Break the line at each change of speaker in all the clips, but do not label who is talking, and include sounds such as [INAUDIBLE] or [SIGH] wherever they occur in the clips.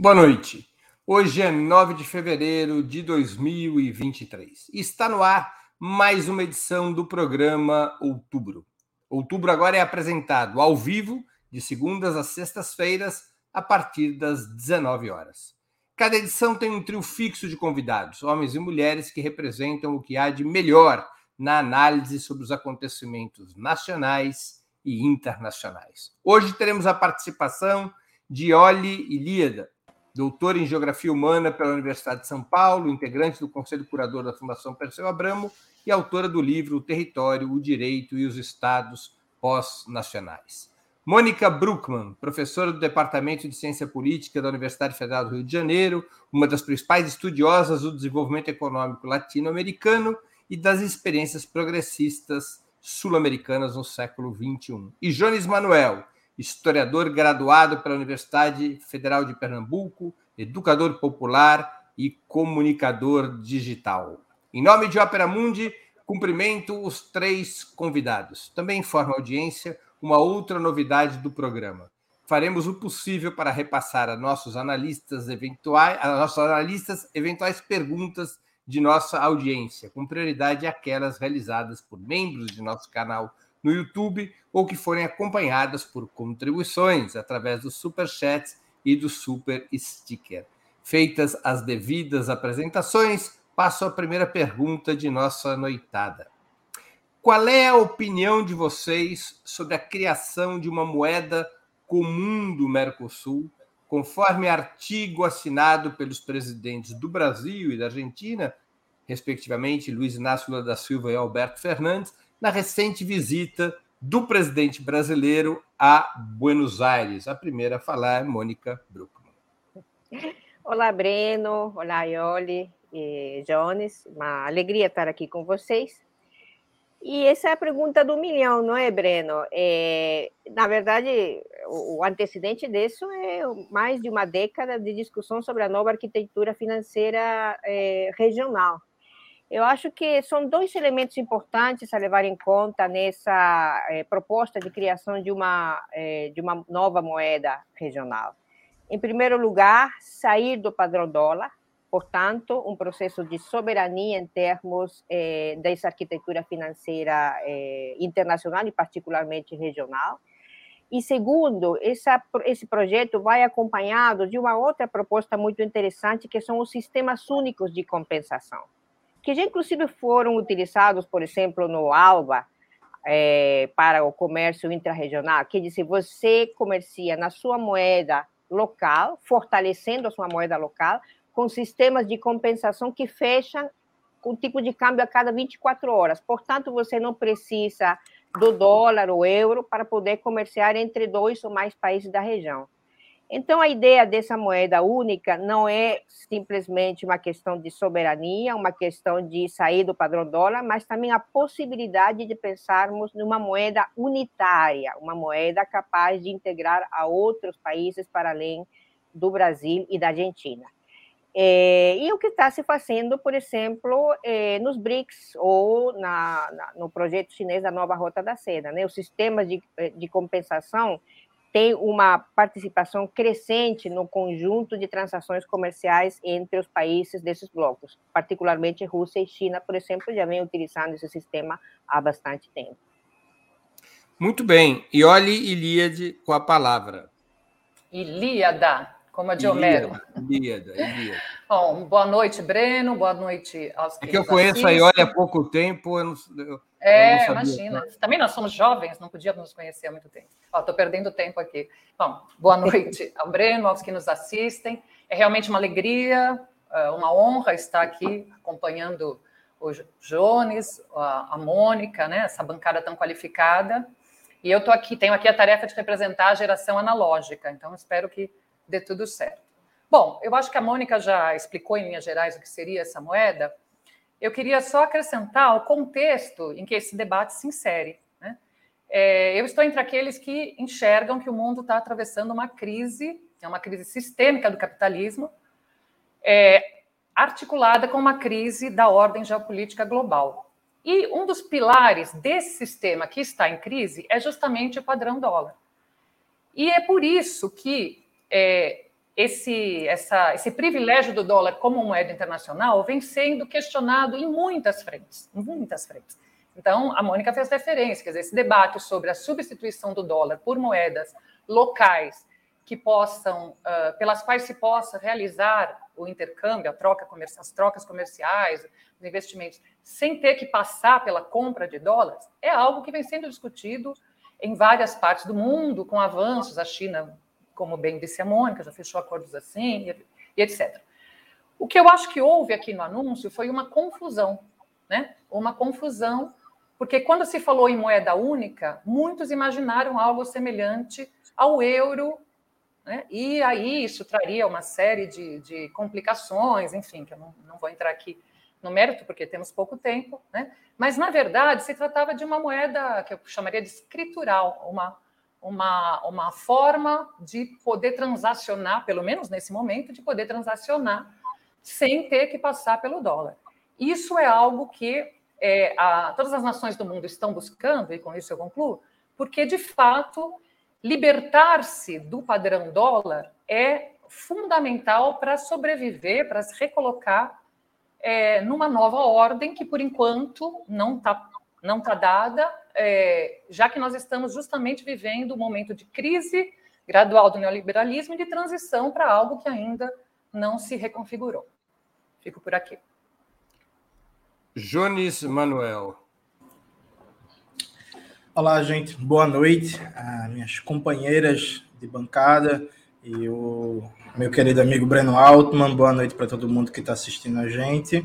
Boa noite. Hoje é 9 de fevereiro de 2023. Está no ar mais uma edição do programa Outubro. Outubro agora é apresentado ao vivo, de segundas às sextas-feiras, a partir das 19 horas. Cada edição tem um trio fixo de convidados, homens e mulheres que representam o que há de melhor na análise sobre os acontecimentos nacionais e internacionais. Hoje teremos a participação de Oli Ilíada, doutor em Geografia Humana pela Universidade de São Paulo, integrante do Conselho Curador da Fundação Perseu Abramo e autora do livro O Território, o Direito e os Estados Pós-Nacionais. Mônica Bruckmann, professora do Departamento de Ciência Política da Universidade Federal do Rio de Janeiro, uma das principais estudiosas do desenvolvimento econômico latino-americano e das experiências progressistas sul-americanas no século XXI. E Jones Manuel, historiador graduado pela Universidade Federal de Pernambuco, educador popular e comunicador digital. Em nome de Ópera Mundi, cumprimento os três convidados. Também informa a audiência uma outra novidade do programa. Faremos o possível para repassar a nossos analistas eventuais, a nossos analistas eventuais perguntas de nossa audiência, com prioridade aquelas realizadas por membros de nosso canal no YouTube ou que forem acompanhadas por contribuições através do Super Chat e do Super Sticker. Feitas as devidas apresentações, passo à primeira pergunta de nossa noitada. Qual é a opinião de vocês sobre a criação de uma moeda comum do Mercosul, conforme artigo assinado pelos presidentes do Brasil e da Argentina, respectivamente Luiz Inácio Lula da Silva e Alberto Fernandes, na recente visita do presidente brasileiro a Buenos Aires. A primeira a falar é Mônica Bruckmann.
Olá, Breno. Olá, Ioli e Jones. Uma alegria estar aqui com vocês. E essa é a pergunta do milhão, não é, Breno? É, na verdade, o, antecedente disso é mais de uma década de discussão sobre a nova arquitetura financeira é, regional. Eu acho que são dois elementos importantes a levar em conta nessa eh, proposta de criação de uma, eh, de uma nova moeda regional. Em primeiro lugar, sair do padrão dólar, portanto, um processo de soberania em termos eh, dessa arquitetura financeira internacional e particularmente regional. E segundo, essa, esse projeto vai acompanhado de uma outra proposta muito interessante, que são os sistemas únicos de compensação que já inclusive foram utilizados, por exemplo, no ALBA, é, para o comércio intrarregional, que diz você comercia na sua moeda local, fortalecendo a sua moeda local, com sistemas de compensação que fecham com tipo de câmbio a cada 24 horas. Portanto, você não precisa do dólar ou euro para poder comerciar entre dois ou mais países da região. Então, a ideia dessa moeda única não é simplesmente uma questão de soberania, uma questão de sair do padrão dólar, mas também a possibilidade de pensarmos numa moeda unitária, uma moeda capaz de integrar a outros países para além do Brasil e da Argentina. É, e o que está se fazendo, por exemplo, é, nos BRICS ou na, na, no projeto chinês da Nova Rota da Seda. Né? Os sistemas de, de compensação tem uma participação crescente no conjunto de transações comerciais entre os países desses blocos, particularmente Rússia e China, por exemplo, já vem utilizando esse sistema há bastante tempo.
Muito bem. E olhe Ilíade com a palavra.
Ilíada como a de Homero.
Ilíada, Ilíada.
Bom, boa noite, Breno, boa noite aos
que É que eu conheço assistem. a há pouco tempo, eu não, eu,
É, não imagina. Também nós somos jovens, não podíamos nos conhecer há muito tempo. Estou perdendo tempo aqui. Bom, boa [LAUGHS] noite ao Breno, aos que nos assistem. É realmente uma alegria, é, uma honra estar aqui acompanhando o Jones, a Mônica, né, essa bancada tão qualificada. E eu estou aqui, tenho aqui a tarefa de representar a geração analógica, então espero que dê tudo certo. Bom, eu acho que a Mônica já explicou em linhas gerais o que seria essa moeda. Eu queria só acrescentar o contexto em que esse debate se insere. É, eu estou entre aqueles que enxergam que o mundo está atravessando uma crise, é uma crise sistêmica do capitalismo, é, articulada com uma crise da ordem geopolítica global. E um dos pilares desse sistema que está em crise é justamente o padrão dólar. E é por isso que é, esse, essa, esse privilégio do dólar como moeda internacional vem sendo questionado em muitas frentes, em muitas frentes. Então, a Mônica fez referência, quer dizer, esse debate sobre a substituição do dólar por moedas locais que possam, uh, pelas quais se possa realizar o intercâmbio, a troca as trocas comerciais, os investimentos, sem ter que passar pela compra de dólares, é algo que vem sendo discutido em várias partes do mundo, com avanços. A China, como bem disse a Mônica, já fechou acordos assim, e etc. O que eu acho que houve aqui no anúncio foi uma confusão, né? Uma confusão, porque quando se falou em moeda única, muitos imaginaram algo semelhante ao euro, né? e aí isso traria uma série de, de complicações, enfim, que eu não, não vou entrar aqui no mérito, porque temos pouco tempo, né? mas, na verdade, se tratava de uma moeda que eu chamaria de escritural, uma, uma, uma forma de poder transacionar, pelo menos nesse momento, de poder transacionar sem ter que passar pelo dólar. Isso é algo que é, a, todas as nações do mundo estão buscando, e com isso eu concluo, porque, de fato, libertar-se do padrão dólar é fundamental para sobreviver, para se recolocar é, numa nova ordem que, por enquanto, não está não tá dada, é, já que nós estamos justamente vivendo um momento de crise gradual do neoliberalismo e de transição para algo que ainda não se reconfigurou. Fico por aqui.
Jones Manuel.
Olá, gente. Boa noite. Ah, minhas companheiras de bancada e o meu querido amigo Breno Altman. Boa noite para todo mundo que está assistindo a gente.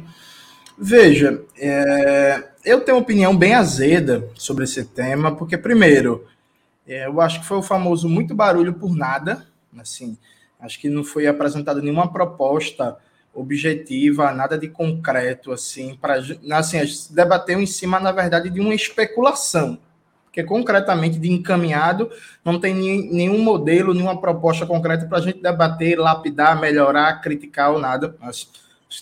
Veja, é, eu tenho uma opinião bem azeda sobre esse tema, porque, primeiro, é, eu acho que foi o famoso muito barulho por nada. Assim, acho que não foi apresentada nenhuma proposta objetiva, nada de concreto, assim, para assim, debater em cima, na verdade, de uma especulação porque concretamente de encaminhado não tem nenhum modelo, nenhuma proposta concreta para a gente debater, lapidar, melhorar, criticar ou nada. Mas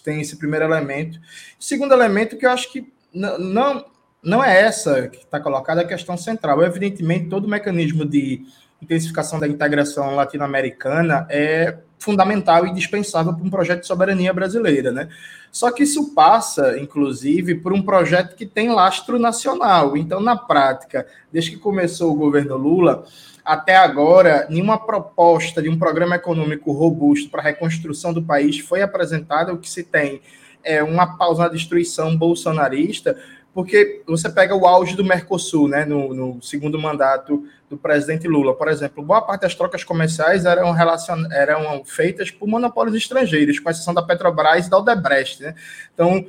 tem esse primeiro elemento. Segundo elemento que eu acho que não, não é essa que está colocada a questão central. Evidentemente, todo o mecanismo de intensificação da integração latino-americana é fundamental e indispensável para um projeto de soberania brasileira, né? Só que isso passa, inclusive, por um projeto que tem lastro nacional. Então, na prática, desde que começou o governo Lula, até agora, nenhuma proposta de um programa econômico robusto para a reconstrução do país foi apresentada. O que se tem é uma pausa na destruição bolsonarista, porque você pega o auge do Mercosul, né, no, no, segundo mandato do presidente Lula, por exemplo, boa parte das trocas comerciais eram, relacion... eram feitas por monopólios estrangeiros, com exceção da Petrobras e da Odebrecht, né? Então,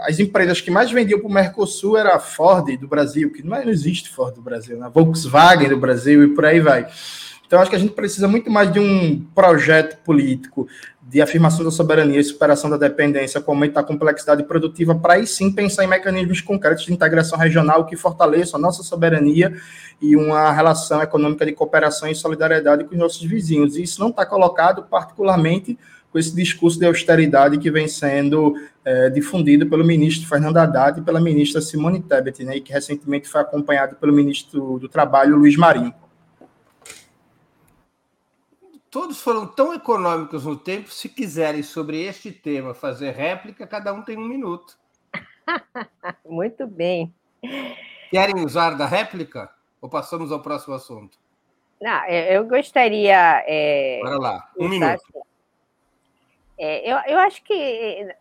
as empresas que mais vendiam para o Mercosul era a Ford do Brasil, que não, é, existe Ford do Brasil, né? Volkswagen do Brasil e por aí vai. Então, acho que a gente precisa muito mais de um projeto político de afirmação da soberania e superação da dependência com aumento da complexidade produtiva, para aí sim pensar em mecanismos concretos de integração regional que fortaleçam a nossa soberania e uma relação econômica de cooperação e solidariedade com os nossos vizinhos. E isso não está colocado, particularmente, com esse discurso de austeridade que vem sendo é, difundido pelo ministro Fernando Haddad e pela ministra Simone Tebet, né, e que recentemente foi acompanhado pelo ministro do Trabalho, Luiz Marinho
todos foram tão econômicos no tempo. Se quiserem, sobre este tema, fazer réplica, cada um tem um minuto. [LAUGHS]
Muito bem.
Querem usar da réplica? Ou passamos ao próximo assunto?
Não, é, eu gostaria. É,
Bora lá, um minuto. Assim.
É, eu, eu acho que,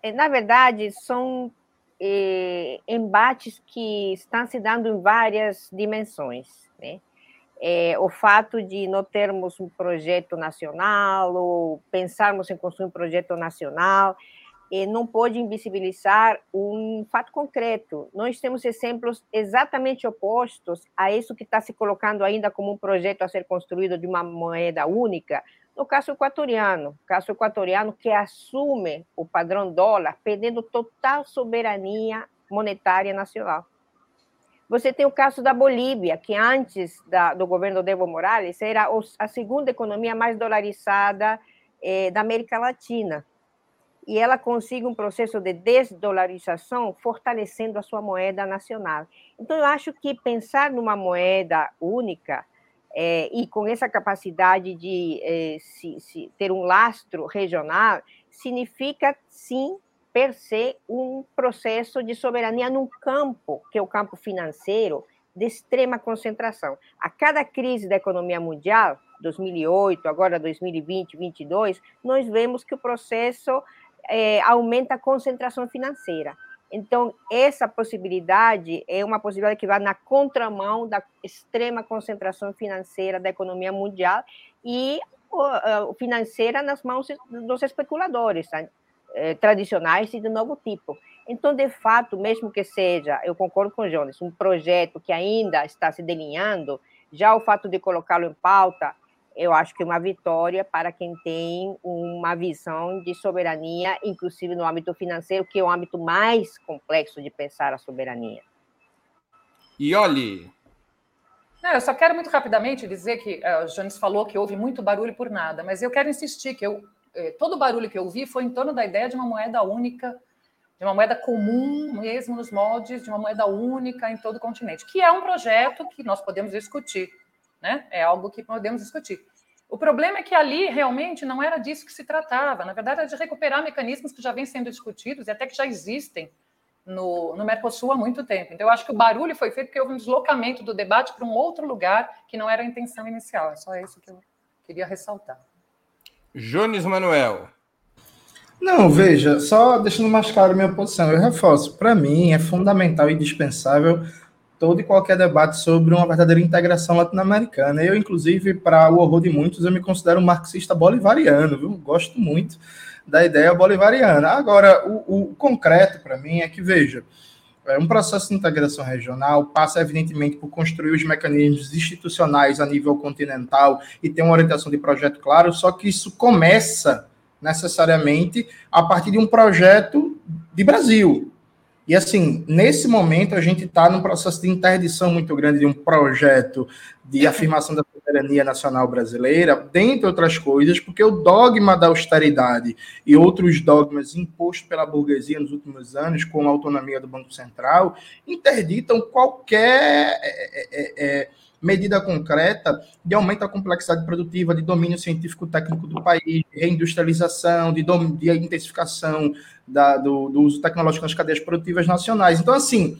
é, na verdade, são é, embates que estão se dando em várias dimensões. Né? É, o fato de não termos um projeto nacional ou pensarmos em construir um projeto nacional é, não pode invisibilizar um fato concreto. Nós temos exemplos exatamente opostos a isso que está se colocando ainda como um projeto a ser construído de uma moeda única, no caso equatoriano, caso equatoriano que assume o padrão dólar, perdendo total soberania monetária nacional. Você tem o caso da Bolívia, que antes da, do governo de Evo Morales era a segunda economia mais dolarizada eh, da América Latina. E ela consegue um processo de desdolarização, fortalecendo a sua moeda nacional. Então, eu acho que pensar numa moeda única é, e com essa capacidade de é, se, se ter um lastro regional, significa, sim, per se, um processo de soberania num campo, que é o campo financeiro, de extrema concentração. A cada crise da economia mundial, 2008, agora 2020, 2022, nós vemos que o processo é, aumenta a concentração financeira. Então, essa possibilidade é uma possibilidade que vai na contramão da extrema concentração financeira da economia mundial e financeira nas mãos dos especuladores tá? É, tradicionais e de novo tipo. Então, de fato, mesmo que seja, eu concordo com o Jones, um projeto que ainda está se delineando, já o fato de colocá-lo em pauta eu acho que é uma vitória para quem tem uma visão de soberania, inclusive no âmbito financeiro, que é o âmbito mais complexo de pensar a soberania.
E olhe.
Não, eu só quero muito rapidamente dizer que uh, o Jones falou que houve muito barulho por nada, mas eu quero insistir que eu, eh, todo o barulho que eu vi foi em torno da ideia de uma moeda única, de uma moeda comum, mesmo nos moldes, de uma moeda única em todo o continente, que é um projeto que nós podemos discutir né? É algo que podemos discutir. O problema é que ali realmente não era disso que se tratava. Na verdade, era de recuperar mecanismos que já vêm sendo discutidos e até que já existem no, no Mercosul há muito tempo. Então, eu acho que o barulho foi feito porque houve um deslocamento do debate para um outro lugar que não era a intenção inicial. É só isso que eu queria ressaltar.
Jones Manuel.
Não, veja, só deixando mais claro minha posição, eu reforço, para mim é fundamental e indispensável todo e qualquer debate sobre uma verdadeira integração latino-americana. Eu, inclusive, para o horror de muitos, eu me considero um marxista bolivariano, viu? Gosto muito da ideia bolivariana. Agora, o, o concreto para mim é que, veja, é, um processo de integração regional passa, evidentemente, por construir os mecanismos institucionais a nível continental e ter uma orientação de projeto claro, só que isso começa necessariamente a partir de um projeto de Brasil, e assim, nesse momento a gente está num processo de interdição muito grande de um projeto de afirmação da soberania nacional brasileira, dentre outras coisas, porque o dogma da austeridade e outros dogmas impostos pela burguesia nos últimos anos, como a autonomia do Banco Central, interditam qualquer é, é, é, medida concreta de aumento da complexidade produtiva, de domínio científico-técnico do país, de reindustrialização, de, de intensificação da, do, do, uso tecnológico nas cadeias produtivas nacionais. Então, assim,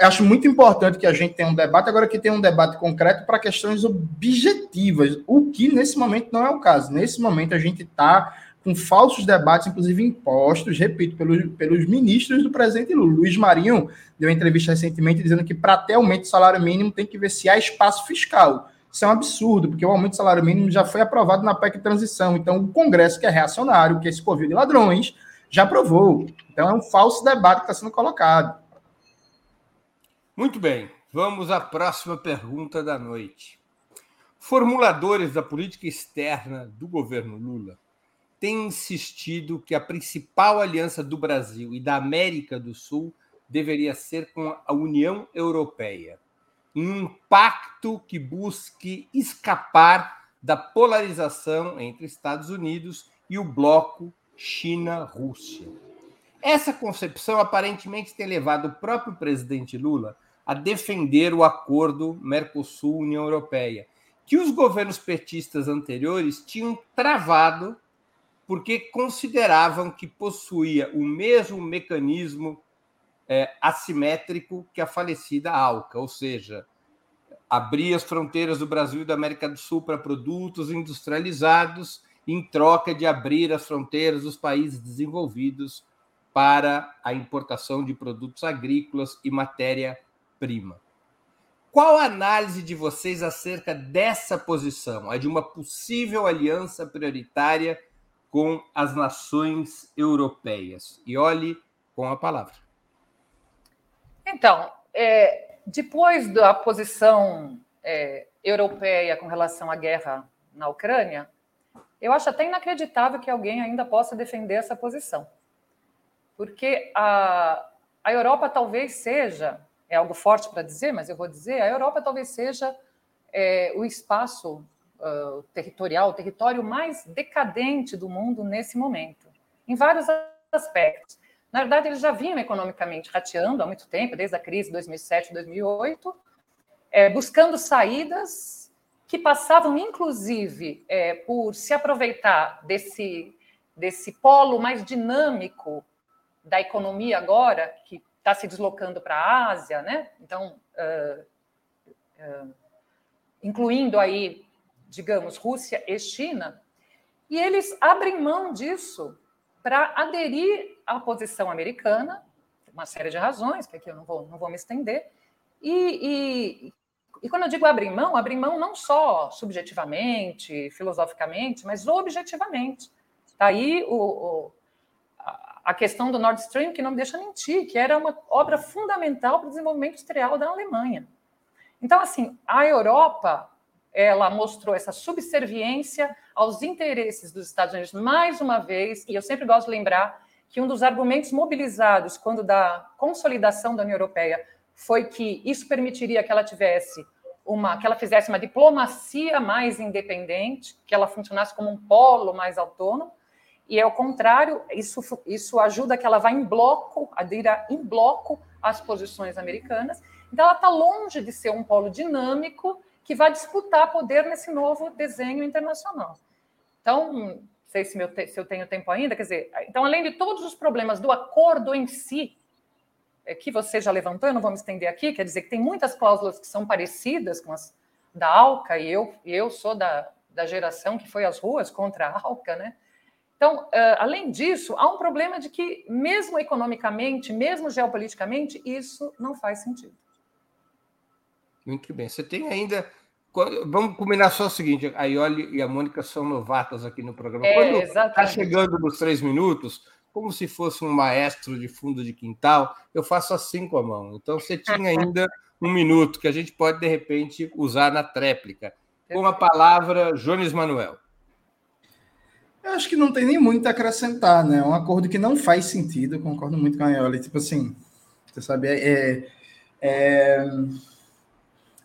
acho muito importante que a gente tenha um debate, agora que tenha um debate concreto para questões objetivas, o que nesse momento não é o caso. Nesse momento a gente está com falsos debates, inclusive impostos, repito, pelos, pelos ministros do presidente Lula. Luiz Marinho deu uma entrevista recentemente dizendo que para ter aumento do salário mínimo tem que ver se há espaço fiscal. Isso é um absurdo, porque o aumento do salário mínimo já foi aprovado na PEC transição. Então, o Congresso, que é reacionário, que é esse covil de ladrões, já aprovou. Então, é um falso debate que está sendo colocado.
Muito bem. Vamos à próxima pergunta da noite. Formuladores da política externa do governo Lula têm insistido que a principal aliança do Brasil e da América do Sul deveria ser com a União Europeia, em um pacto que busque escapar da polarização entre Estados Unidos e o bloco China-Rússia. Essa concepção aparentemente tem levado o próprio presidente Lula a defender o acordo Mercosul-União Europeia, que os governos petistas anteriores tinham travado porque consideravam que possuía o mesmo mecanismo é, assimétrico que a falecida ALCA, ou seja, abrir as fronteiras do Brasil e da América do Sul para produtos industrializados em troca de abrir as fronteiras dos países desenvolvidos para a importação de produtos agrícolas e matéria-prima. Qual a análise de vocês acerca dessa posição, a de uma possível aliança prioritária com as nações europeias? E olhe com a palavra.
Então, é, depois da posição é, europeia com relação à guerra na Ucrânia, eu acho até inacreditável que alguém ainda possa defender essa posição. Porque a, a Europa talvez seja, é algo forte para dizer, mas eu vou dizer, a Europa talvez seja é, o espaço uh, territorial, o território mais decadente do mundo nesse momento, em vários aspectos. Na verdade, eles já vinham economicamente rateando há muito tempo, desde a crise de 2007, 2008, é, buscando saídas que passavam, inclusive, é, por se aproveitar desse, desse polo mais dinâmico da economia agora, que está se deslocando para a Ásia, né? Então, uh, uh, incluindo aí, digamos, Rússia e China, e eles abrem mão disso para aderir à posição americana, uma série de razões, que aqui eu não vou, não vou me estender, e, e, e quando eu digo abrir mão, abrir mão não só subjetivamente, filosoficamente, mas objetivamente. Está aí o, o, a questão do Nord Stream, que não me deixa mentir, que era uma obra fundamental para o desenvolvimento industrial da Alemanha. Então, assim, a Europa ela mostrou essa subserviência aos interesses dos Estados Unidos mais uma vez, e eu sempre gosto de lembrar que um dos argumentos mobilizados quando da consolidação da União Europeia foi que isso permitiria que ela tivesse uma, que ela fizesse uma diplomacia mais independente, que ela funcionasse como um polo mais autônomo, e ao contrário, isso, isso ajuda que ela vá em bloco, adira em bloco às posições americanas. Então, ela está longe de ser um polo dinâmico que vai disputar poder nesse novo desenho internacional. Então, não sei se, meu, se eu tenho tempo ainda, quer dizer, então, além de todos os problemas do acordo em si, é, que você já levantou, eu não vou me estender aqui, quer dizer que tem muitas cláusulas que são parecidas com as da ALCA, e eu, eu sou da, da geração que foi às ruas contra a ALCA, né? Então, uh, além disso, há um problema de que, mesmo economicamente, mesmo geopoliticamente, isso não faz sentido.
Muito bem. Você tem ainda. Vamos combinar só o seguinte: a Ioli e a Mônica são novatas aqui no programa. É, Quando está chegando nos três minutos, como se fosse um maestro de fundo de quintal, eu faço assim com a mão. Então você tinha [LAUGHS] ainda um minuto que a gente pode, de repente, usar na tréplica. Com a palavra, Jones Manuel.
Eu acho que não tem nem muito a acrescentar, né? É um acordo que não faz sentido, concordo muito com a Ioli. Tipo assim, você sabe, é, é,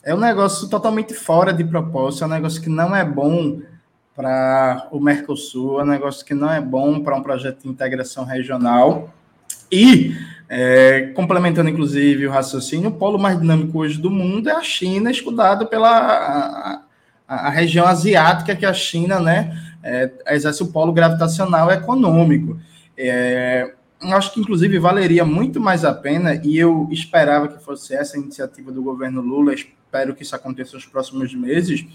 é um negócio totalmente fora de propósito, é um negócio que não é bom para o Mercosul, é um negócio que não é bom para um projeto de integração regional. E, é, complementando inclusive o raciocínio, o polo mais dinâmico hoje do mundo é a China, escudado pela a, a, a região asiática, que a China né, é, exerce o polo gravitacional econômico. É, acho que, inclusive, valeria muito mais a pena, e eu esperava que fosse essa a iniciativa do governo Lula, espero que isso aconteça nos próximos meses,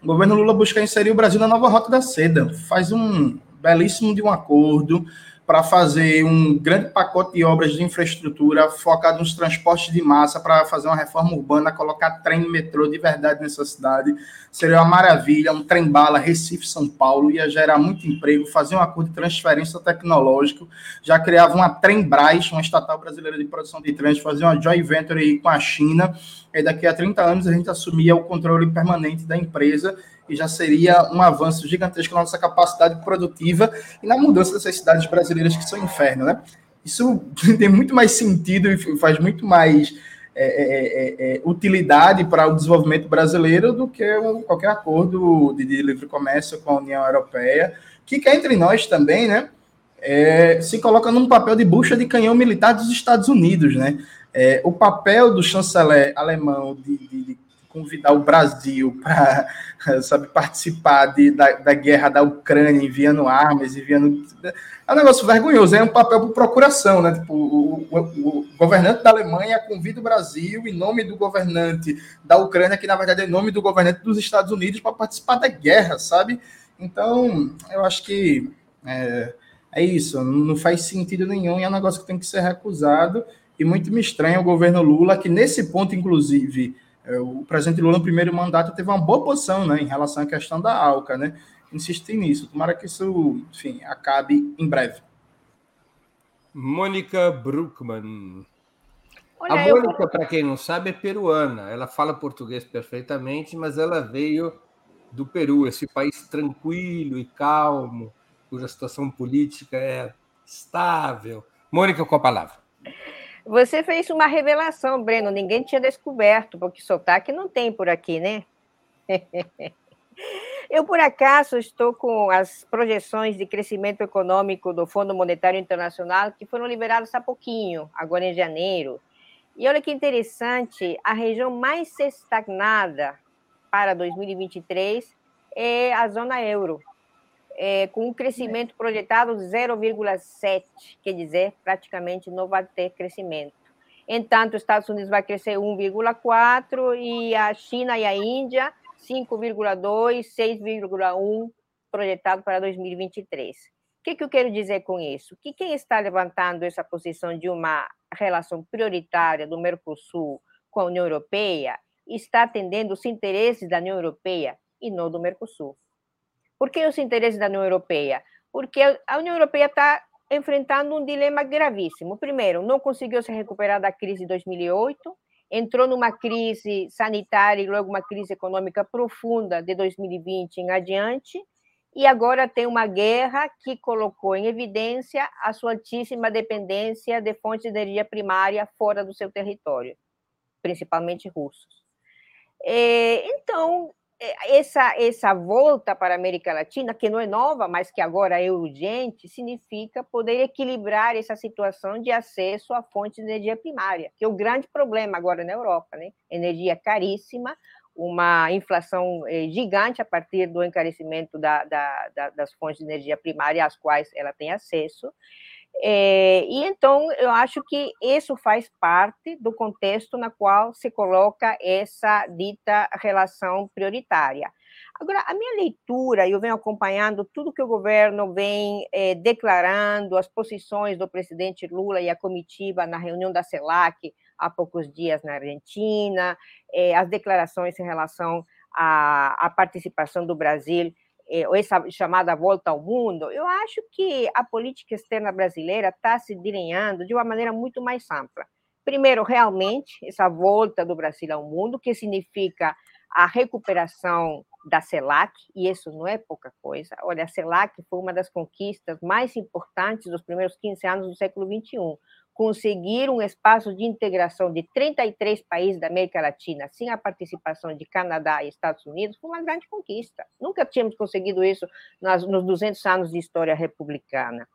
o governo Lula busca inserir o Brasil na nova rota da seda. Faz um belíssimo de um acordo para fazer um grande pacote de obras de infraestrutura focado nos transportes de massa para fazer uma reforma urbana, colocar trem e metrô de verdade nessa cidade. Seria uma maravilha, um trem bala Recife São Paulo ia gerar muito emprego, fazer um acordo de transferência tecnológico, já criava uma Trembras, uma estatal brasileira de produção de trens, fazer uma joint venture com a China, e daqui a 30 anos a gente assumia o controle permanente da empresa e já seria um avanço gigantesco na nossa capacidade produtiva e na mudança dessas cidades brasileiras que são inferno, né? Isso [LAUGHS] tem muito mais sentido e faz muito mais é, é, é, é, utilidade para o desenvolvimento brasileiro do que qualquer acordo de, de livre comércio com a União Europeia, que quer entre nós também, né? É, se coloca num papel de bucha de canhão militar dos Estados Unidos, né? É, o papel do chanceler alemão de, de, convidar o Brasil para [LAUGHS] sabe participar de, da, da, guerra da Ucrânia, enviando armas, enviando é um negócio vergonhoso, é um papel por procuração, né? Tipo, o, o, o, governante da Alemanha convida o Brasil em nome do governante da Ucrânia, que na verdade é em nome do governante dos Estados Unidos, para participar da guerra, sabe? Então, eu acho que é, é isso, não faz sentido nenhum e é um negócio que tem que ser recusado. E muito me estranha o governo Lula, que nesse ponto, inclusive, é, o presidente Lula, no primeiro mandato, teve uma boa posição né, em relação à questão da ALCA, né? Insistir nisso. Tomara que isso, enfim, acabe em breve.
Mônica Bruckmann. Olha, a Mônica, eu... para quem não sabe, é peruana. Ela fala português perfeitamente, mas ela veio do Peru, esse país tranquilo e calmo, cuja situação política é estável. Mônica, com a palavra.
Você fez uma revelação, Breno, ninguém tinha descoberto, porque sotaque não tem por aqui, né? [LAUGHS] Eu, por acaso, estou com as projeções de crescimento econômico do Fundo Monetário Internacional que foram liberadas há pouquinho, agora em janeiro. E olha que interessante, a região mais estagnada para 2023 é a zona euro, é, com um crescimento projetado de 0,7, quer dizer, praticamente não vai ter crescimento. Entanto, os Estados Unidos vai crescer 1,4 e a China e a Índia 5,2, 6,1 projetado para 2023. O que, que eu quero dizer com isso? Que quem está levantando essa posição de uma relação prioritária do Mercosul com a União Europeia está atendendo os interesses da União Europeia e não do Mercosul. Por que os interesses da União Europeia? Porque a União Europeia está enfrentando um dilema gravíssimo. Primeiro, não conseguiu se recuperar da crise de 2008, entrou numa crise sanitária e logo uma crise econômica profunda de 2020 em adiante, e agora tem uma guerra que colocou em evidência a sua altíssima dependência de fontes de energia primária fora do seu território, principalmente russos. É, então, essa, essa volta para a América Latina, que não é nova, mas que agora é urgente, significa poder equilibrar essa situação de acesso a fontes de energia primária, que é o grande problema agora na Europa, né? Energia caríssima, uma inflação eh, gigante a partir do encarecimento da, da, da, das fontes de energia primária às quais ela tem acesso. É, e então eu acho que isso faz parte do contexto na qual se coloca essa dita relação prioritária. Agora, a minha leitura, eu venho acompanhando tudo que o governo vem é, declarando, as posições do presidente Lula e a comitiva na reunião da CELAC há poucos dias na Argentina, é, as declarações em relação à, à participação do Brasil essa chamada volta ao mundo, eu acho que a política externa brasileira está se delineando de uma maneira muito mais ampla. Primeiro, realmente, essa volta do Brasil ao mundo, que significa a recuperação da CELAC, e isso não é pouca coisa. Olha, a CELAC foi uma das conquistas mais importantes dos primeiros 15 anos do século XXI conseguir um espaço de integração de 33 países da América Latina sem a participação de Canadá e Estados Unidos foi uma grande conquista. Nunca tínhamos conseguido isso nas, nos 200 anos de história republicana.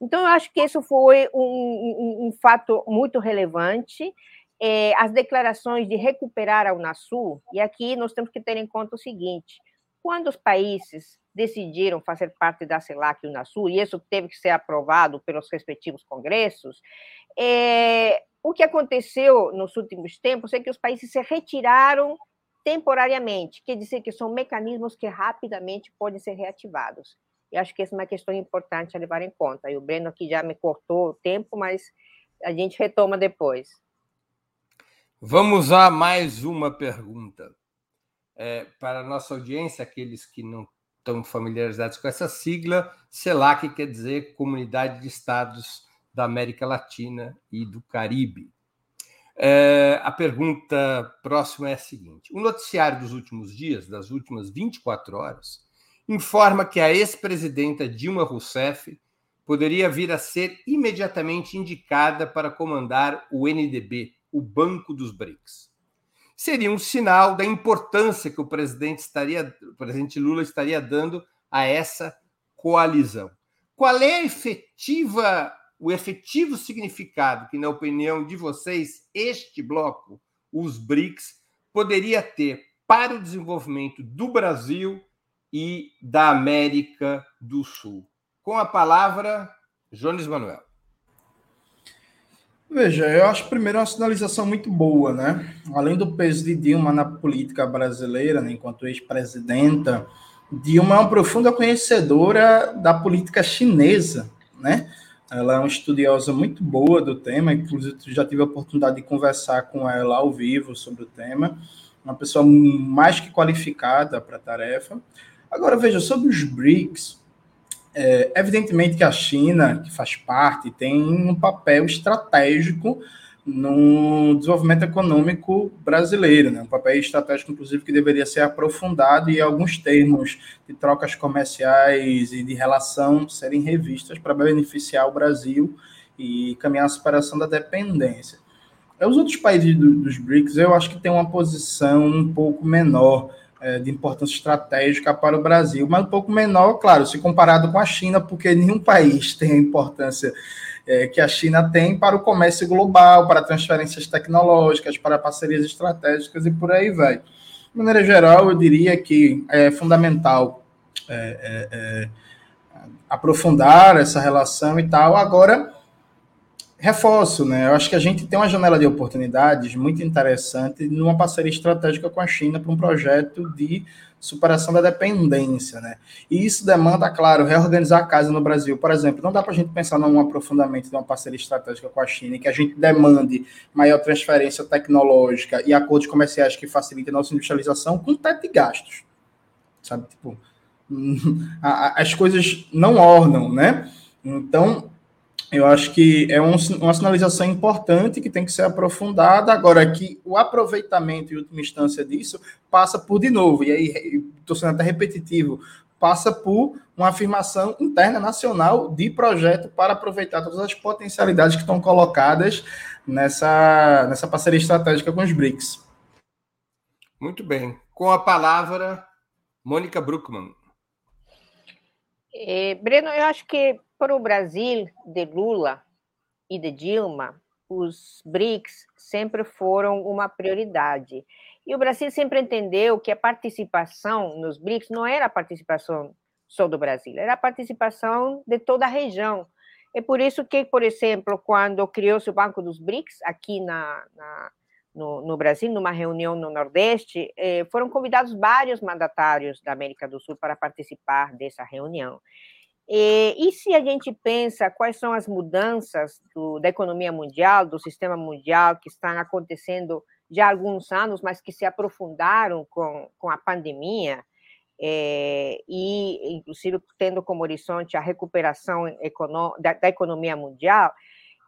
Então, eu acho que isso foi um, um, um fato muito relevante. É, as declarações de recuperar a Unasul, e aqui nós temos que ter em conta o seguinte: quando os países decidiram fazer parte da CELAC e Unasul, e isso teve que ser aprovado pelos respectivos congressos, é, o que aconteceu nos últimos tempos é que os países se retiraram temporariamente, quer dizer que são mecanismos que rapidamente podem ser reativados. E acho que essa é uma questão importante a levar em conta. E o Breno aqui já me cortou o tempo, mas a gente retoma depois.
Vamos a mais uma pergunta. É, para a nossa audiência, aqueles que não estão familiarizados com essa sigla, CELAC quer dizer Comunidade de Estados da América Latina e do Caribe. É, a pergunta próxima é a seguinte: o noticiário dos últimos dias, das últimas 24 horas, informa que a ex-presidenta Dilma Rousseff poderia vir a ser imediatamente indicada para comandar o NDB, o Banco dos BRICS. Seria um sinal da importância que o presidente estaria, o presidente Lula estaria dando a essa coalizão. Qual é a efetiva o efetivo significado que, na opinião de vocês, este bloco, os BRICS, poderia ter para o desenvolvimento do Brasil e da América do Sul? Com a palavra, Jones Manuel.
Veja, eu acho primeiro uma sinalização muito boa, né? Além do peso de Dilma na política brasileira, né, enquanto ex-presidenta, Dilma é uma profunda conhecedora da política chinesa, né? Ela é uma estudiosa muito boa do tema, inclusive já tive a oportunidade de conversar com ela ao vivo sobre o tema. Uma pessoa mais que qualificada para a tarefa. Agora, veja, sobre os BRICS, é, evidentemente que a China, que faz parte, tem um papel estratégico no desenvolvimento econômico brasileiro, né? um papel estratégico, inclusive, que deveria ser aprofundado e alguns termos de trocas comerciais e de relação serem revistas para beneficiar o Brasil e caminhar a superação da dependência. Os outros países do, dos BRICS, eu acho que tem uma posição um pouco menor de importância estratégica para o Brasil, mas um pouco menor, claro, se comparado com a China, porque nenhum país tem a importância é, que a China tem para o comércio global, para transferências tecnológicas, para parcerias estratégicas e por aí vai. De maneira geral, eu diria que é fundamental é, é, é aprofundar essa relação e tal. Agora, reforço, né? Eu acho que a gente tem uma janela de oportunidades muito interessante numa parceria estratégica com a China para um projeto de superação da dependência, né? E isso demanda, claro, reorganizar a casa no Brasil. Por exemplo, não dá para a gente pensar num aprofundamento de uma parceria estratégica com a China, que a gente demande maior transferência tecnológica e acordos comerciais que facilitem a nossa industrialização com teto de gastos, sabe? Tipo, [LAUGHS] as coisas não ornam, né? Então, eu acho que é um, uma sinalização importante que tem que ser aprofundada. Agora, que o aproveitamento em última instância disso passa por, de novo, e aí estou sendo até repetitivo, passa por uma afirmação interna nacional de projeto para aproveitar todas as potencialidades que estão colocadas nessa, nessa parceria estratégica com os BRICS.
Muito bem. Com a palavra, Mônica Bruckmann.
É, Breno, eu acho que para o Brasil de Lula e de Dilma, os BRICS sempre foram uma prioridade. E o Brasil sempre entendeu que a participação nos BRICS não era a participação só do Brasil, era a participação de toda a região. É por isso que, por exemplo, quando criou-se o Banco dos BRICS, aqui na, na no, no, Brasil, numa reunião no Nordeste, eh, foram convidados vários mandatários da América do Sul para participar dessa reunião. E, e se a gente pensa quais são as mudanças do, da economia mundial, do sistema mundial, que estão acontecendo já há alguns anos, mas que se aprofundaram com, com a pandemia, é, e inclusive tendo como horizonte a recuperação da, da economia mundial,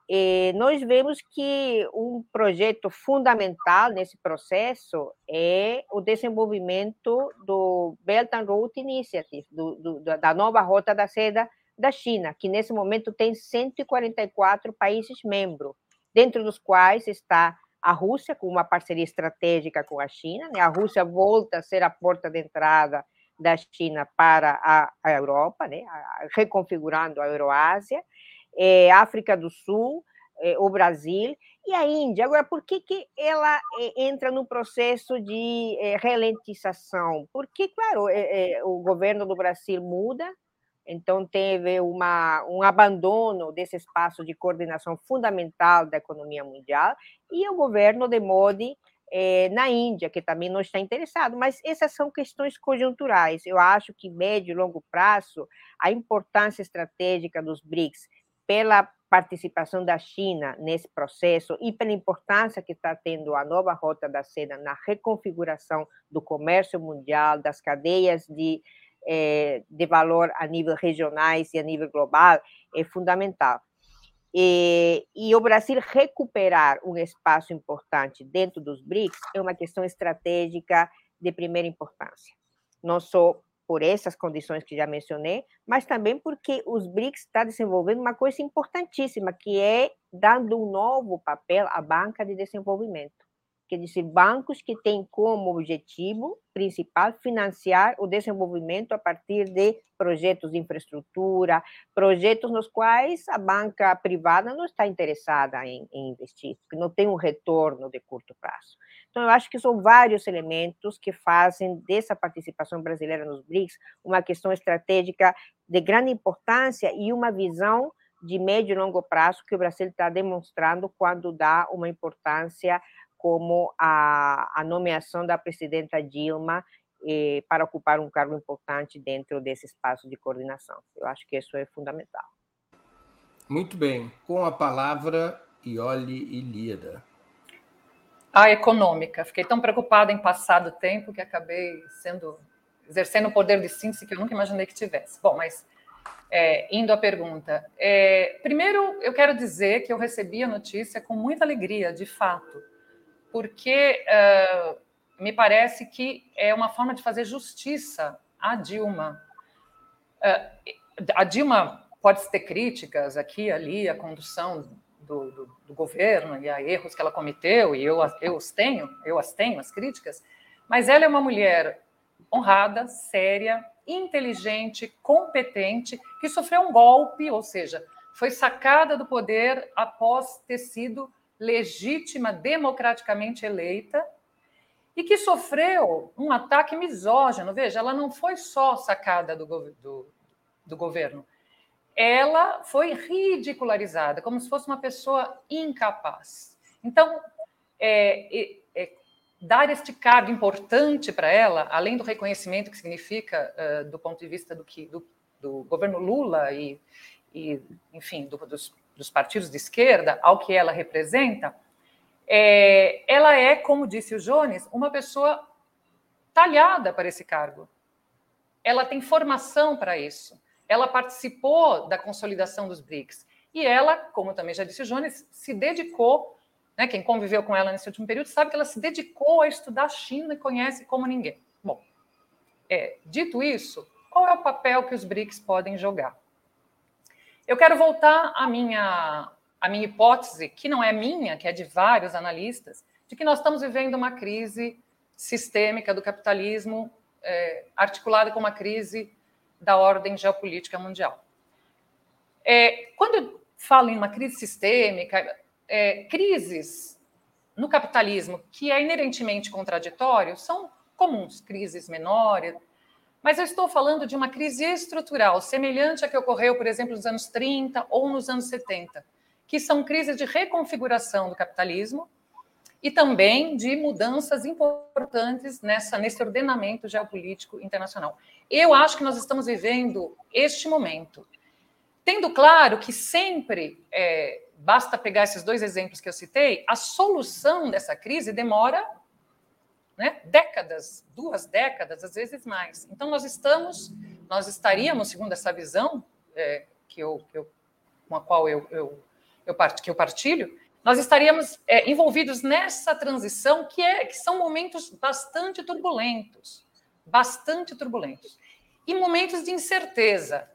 e nós vemos que um projeto fundamental nesse processo é o desenvolvimento do Belt and Road Initiative, do, do, da nova rota da seda da China, que nesse momento tem 144 países membros, dentro dos quais está a Rússia, com uma parceria estratégica com a China. Né? A Rússia volta a ser a porta de entrada da China para a, a Europa, né? reconfigurando a Euroásia é, África do Sul, é, o Brasil e a Índia. Agora, por que, que ela é, entra no processo de é, ralentização? Porque, claro, é, é, o governo do Brasil muda, então teve uma, um abandono desse espaço de coordenação fundamental da economia mundial, e o governo de Modi é, na Índia, que também não está interessado, mas essas são questões conjunturais. Eu acho que médio e longo prazo, a importância estratégica dos BRICS pela participação da China nesse processo e pela importância que está tendo a nova rota da seda na reconfiguração do comércio mundial, das cadeias de, eh, de valor a nível regionais e a nível global, é fundamental. E, e, o Brasil recuperar um espaço importante dentro dos BRICS é uma questão estratégica de primeira importância. Não só por essas condições que já mencionei, mas também porque os BRICS está desenvolvendo uma coisa importantíssima, que é dando um novo papel à banca de desenvolvimento quer dizer, bancos que têm como objetivo principal financiar o desenvolvimento a partir de projetos de infraestrutura, projetos nos quais a banca privada não está interessada em, em investir, porque não tem um retorno de curto prazo. Então, eu acho que são vários elementos que fazem dessa participação brasileira nos BRICS uma questão estratégica de grande importância e uma visão de médio e longo prazo que o Brasil está demonstrando quando dá uma importância como a, a nomeação da presidenta Dilma eh, para ocupar um cargo importante dentro desse espaço de coordenação. Eu acho que isso é fundamental.
Muito bem. Com a palavra, Ioli Ilíada.
A econômica. Fiquei tão preocupada em passar do tempo que acabei sendo exercendo o poder de síntese que eu nunca imaginei que tivesse. Bom, mas é, indo à pergunta. É, primeiro, eu quero dizer que eu recebi a notícia com muita alegria, de fato porque uh, me parece que é uma forma de fazer justiça à Dilma. Uh, a Dilma pode ter críticas aqui, ali, a condução do, do, do, governo e a erros que ela cometeu, e eu, eu os tenho, eu as tenho, as críticas, mas ela é uma mulher honrada, séria, inteligente, competente, que sofreu um golpe, ou seja, foi sacada do poder após ter sido legítima, democraticamente eleita, e que sofreu um ataque misógino. Veja, ela não foi só sacada do, do, do governo, ela foi ridicularizada, como se fosse uma pessoa incapaz. Então, é, é, dar este cargo importante para ela, além do reconhecimento que significa uh, do ponto de vista do que do, do governo Lula e, e enfim, do, dos, dos, partidos de esquerda, ao que ela representa, é, ela é, como disse o Jones, uma pessoa talhada para esse cargo. Ela tem formação para isso. Ela participou da consolidação dos BRICS. E ela, como também já disse o Jones, se dedicou, né, quem conviveu com ela nesse último período sabe que ela se dedicou a estudar a China e conhece como ninguém. Bom, é, dito isso, qual é o papel que os BRICS podem jogar? Eu quero voltar à minha, à minha hipótese, que não é minha, que é de vários analistas, de que nós estamos vivendo uma crise sistêmica do capitalismo é, articulada com uma crise da ordem geopolítica mundial. É, quando eu falo em uma crise sistêmica, é, crises no capitalismo que é inerentemente contraditório são comuns, crises menores, mas eu estou falando de uma crise estrutural, semelhante à que ocorreu, por exemplo, nos anos 30 ou nos anos 70, que são crises de reconfiguração do capitalismo e também de mudanças importantes nessa, nesse ordenamento geopolítico internacional. Eu acho que nós estamos vivendo este momento. Tendo claro que sempre, é, basta pegar esses dois exemplos que eu citei, a solução dessa crise demora né, décadas, duas décadas, às vezes mais. Então, nós estamos, nós estaríamos, segundo essa visão é, que eu, que eu, com a qual eu, eu, eu, part, que eu partilho, nós estaríamos é, envolvidos nessa transição que, é, que são momentos bastante turbulentos bastante turbulentos. E momentos de incerteza.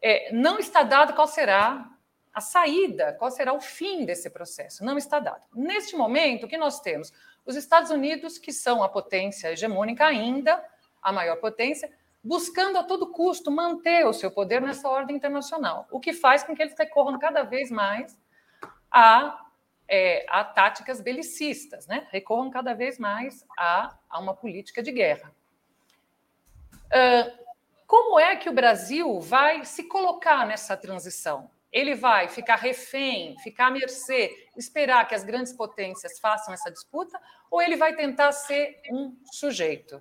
É, não está dado qual será a saída, qual será o fim desse processo. Não está dado. Neste momento, o que nós temos? Os Estados Unidos, que são a potência hegemônica ainda, a maior potência, buscando a todo custo manter o seu poder nessa ordem internacional, o que faz com que eles recorram cada vez mais a, é, a táticas belicistas, né? recorram cada vez mais a, a uma política de guerra como é que o Brasil vai se colocar nessa transição? Ele vai ficar refém, ficar à mercê, esperar que as grandes potências façam essa disputa, ou ele vai tentar ser um sujeito?